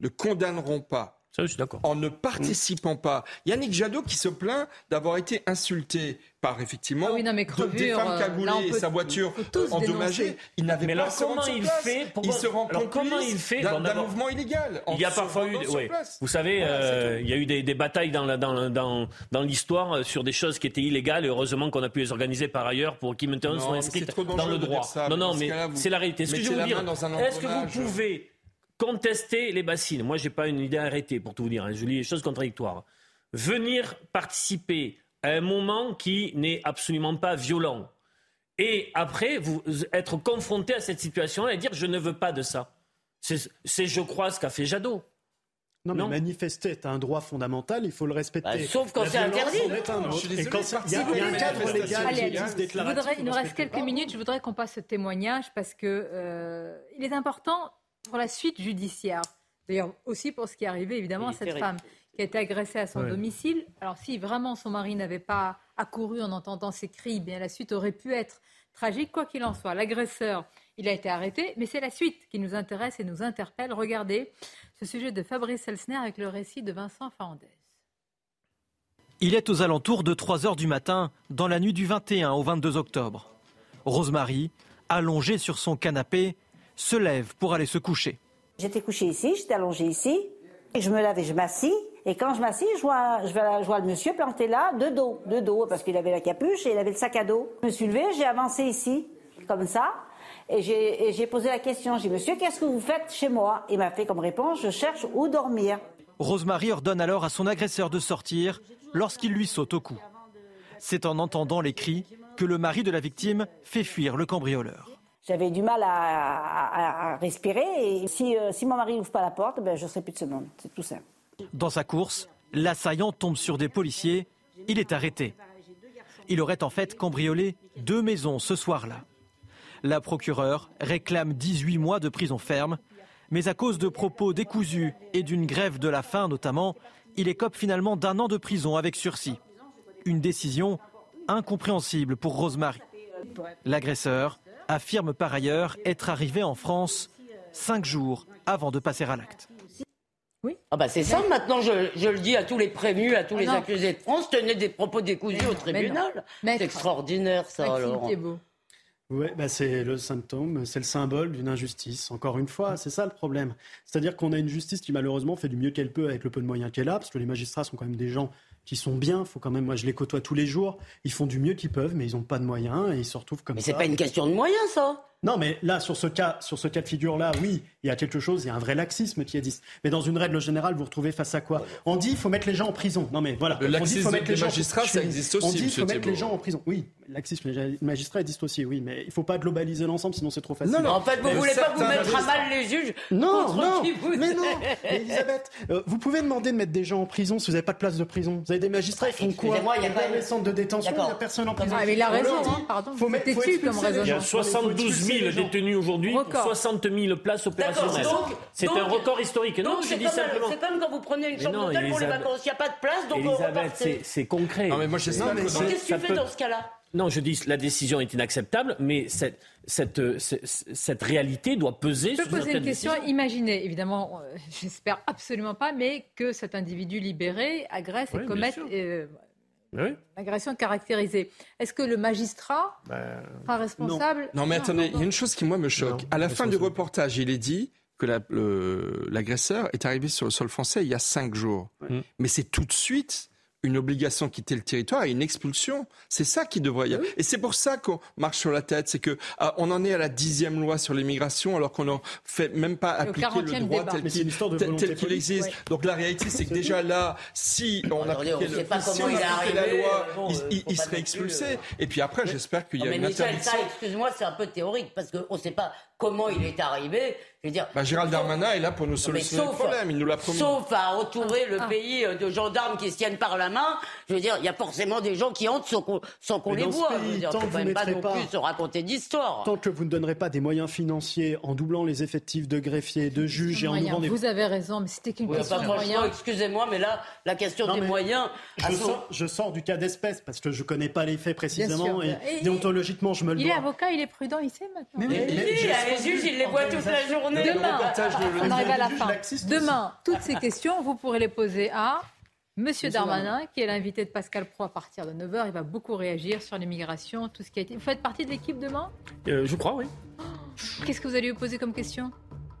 ne condamneront pas ça, je suis d'accord. En ne participant pas. Yannick Jadot qui se plaint d'avoir été insulté par effectivement ah des femmes euh, cagoulées et sa voiture endommagée. Il n'avait pas alors, comment il fait Il se rend compte comment il fait d'un mouvement illégal. Il y a parfois eu, ouais. vous savez, euh, il y a eu des, des batailles dans, la, dans, dans, dans l'histoire euh, sur des choses qui étaient illégales et heureusement qu'on a pu les organiser par ailleurs pour qui maintenant sont inscrites dans le droit. Ça, non, non, mais c'est la réalité. Ce que je veux dire, est-ce que vous pouvez contester les bassines. Moi, j'ai pas une idée arrêtée, pour tout vous dire. Hein. Je lis les choses contradictoires. Venir participer à un moment qui n'est absolument pas violent. Et après, vous être confronté à cette situation et dire je ne veux pas de ça. C'est, je crois, ce qu'a fait Jadot. Non, mais manifester est un droit fondamental, il faut le respecter. Bah, sauf quand c'est interdit. Et quand il y a, un cadre légal qui existe Il nous reste quelques minutes, je voudrais qu'on passe ce témoignage parce que euh, il est important pour la suite judiciaire. D'ailleurs, aussi pour ce qui est arrivé, évidemment, à cette femme qui a été agressée à son domicile. Alors, si vraiment son mari n'avait pas accouru en entendant ses cris, eh bien la suite aurait pu être tragique. Quoi qu'il en soit, l'agresseur, il a été arrêté, mais c'est la suite qui nous intéresse et nous interpelle. Regardez ce sujet de Fabrice Elsner avec le récit de Vincent Fernandez. Il est aux alentours de 3 heures du matin, dans la nuit du 21 au 22 octobre. Rosemary, allongée sur son canapé, se lève pour aller se coucher. J'étais couchée ici, j'étais allongée ici, et je me lève et je m'assis. Et quand je m'assis, je vois, je, vois, le monsieur planté là, de dos, de dos, parce qu'il avait la capuche et il avait le sac à dos. Je me suis levée, j'ai avancé ici, comme ça, et j'ai posé la question. J'ai dit, monsieur, qu'est-ce que vous faites chez moi? Il m'a fait comme réponse, je cherche où dormir. Rosemary ordonne alors à son agresseur de sortir lorsqu'il lui saute au cou. C'est en entendant les cris que le mari de la victime fait fuir le cambrioleur. J'avais du mal à, respirer et si, euh, mon mari n'ouvre pas la porte, ben, je ne serai plus de ce monde. C'est tout simple. Dans sa course, l'assaillant tombe sur des policiers. Il est arrêté. Il aurait en fait cambriolé deux maisons ce soir-là. La procureure réclame 18 mois de prison ferme, mais à cause de propos décousus et d'une grève de la faim notamment, il écope finalement d'un an de prison avec sursis. Une décision incompréhensible pour Rosemary. L'agresseur affirme par ailleurs être arrivé en France cinq jours avant de passer à l'acte. Oui. Ah bah c'est ça maintenant, je, le dis à tous les prévenus, à tous ah les accusés de France, tenez des propos décousus au tribunal. C'est extraordinaire ça alors. Oui, bah c'est le symptôme, c'est le symbole d'une injustice. Encore une fois, c'est ça le problème. C'est-à-dire qu'on a une justice qui malheureusement fait du mieux qu'elle peut avec le peu de moyens qu'elle a, parce que les magistrats sont quand même des gens qui sont bien. Faut quand même, moi je les côtoie tous les jours. Ils font du mieux qu'ils peuvent, mais ils n'ont pas de moyens et ils se retrouvent comme ça. Mais c'est pas une question de moyens, ça. Non, mais là, sur ce cas, sur ce cas de figure-là, oui, il y a quelque chose, il y a un vrai laxisme qui existe. Mais dans une règle générale, vous retrouvez face à quoi? On dit il faut mettre les gens en prison. Non, mais voilà. Le laxisme on dit, faut mettre les magistrats, ça existe aussi. On dit il faut mettre les gens en prison. Oui, le laxisme les magistrats existe aussi, oui, mais il faut pas globaliser l'ensemble, sinon c'est trop facile. Non, non, en fait, vous voulez pas vous mettre à mal les juges Non, non, mais non. Elisabeth, euh, vous pouvez demander de mettre des gens en prison si vous n'avez pas de place de prison. Vous avez des magistrats, ils font quoi? Il y a pas des centres de détention, il n'y a personne en prison. Ah, mais il a raison. Hein. Pardon, faut mettre comme raison. Il y a 72 000 détenus aujourd'hui, 60 000 places opérationnelles. C'est un record historique. Non, je dis simplement. C'est comme quand vous prenez une chambre d'hôtel pour les vacances. Il n'y a pas de place, donc Elisabeth, c'est concret. Non, mais moi, Qu'est-ce que tu fais dans ce cas-là? Non, je dis la décision est inacceptable, mais cette, cette, cette, réalité doit peser je peux poser une question. Imaginez, évidemment, euh, j'espère absolument pas, mais que cet individu libéré agresse et commette euh, une agression caractérisée. Est-ce que le magistrat ben, sera responsable non. mais attendez, il y a une chose qui moi me choque. à la fin du reportage, il est dit que l'agresseur est arrivé sur le sol français il y a cinq jours. Mais c'est tout de suite une obligation de quitter le territoire et une expulsion. C'est ça qui devrait y avoir. Et c'est pour ça qu'on marche sur la tête. C'est que ah, on en est à la dixième loi sur l'immigration alors qu'on n'en fait même pas appliquer le droit tel qu'il existe. Donc la réalité, c'est que déjà là, si on appliquait, le, si on la loi, il, serait expulsé. Et puis après, j'espère qu'il y a une interdiction. Excuse-moi, c'est un peu théorique parce qu'on ne sait pas comment il est arrivé. Je veux dire, bah, Gérald Darmanin est là pour nous solutionner le problème, il nous l'a promis. Sauf à retrouver le ah. pays euh, de gendarmes qui se tiennent par la main. Je veux dire, il y a forcément des gens qui entrent sans qu'on les voit. je veux dire, tant même pas non plus se raconter d'histoire. Tant que vous ne donnerez pas des moyens financiers en doublant les effectifs de greffiers, de juges et en ouvrant des... Vous avez raison, mais c'était qu'une question de moyens. Excusez-moi, mais là, la question des moyens... Je, sors, je sors du cas d'espèce parce que je ne connais pas les faits précisément et, déontologiquement, je me le dois. Il est avocat, il est prudent, il sait maintenant. Mais, les juges, il les voit toute la journée. Demain, on arrive à la fin. Demain, toutes ces questions, vous pourrez les poser à Monsieur Darmanin, qui est l'invité de Pascal Pro à partir de 9h, il va beaucoup réagir sur l'immigration, tout ce qui a été. Vous faites partie de l'équipe demain? Euh, Je crois, oui. Qu'est-ce que vous allez lui poser comme question?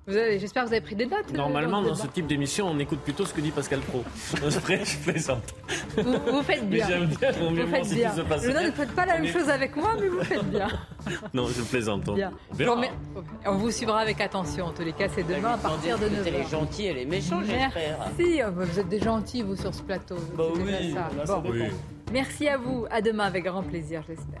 J'espère que vous avez pris des dates. Normalement, dans, ce type d'émission, on écoute plutôt ce que dit Pascal Pro. je plaisante. Vous, faites bien. Mais j'aime bien vous faites bien. Se passe. Je ne faites pas la même chose avec moi, mais vous faites bien. non, je plaisante. Bien. On, vous suivra avec attention. En tous les cas, c'est demain à partir de 9h. Vous les gentils et les méchants, j'espère. Merci. Oh, vous êtes des gentils, vous, sur ce plateau. Bah oui, ça. oui. Merci à vous. À demain avec grand plaisir, j'espère.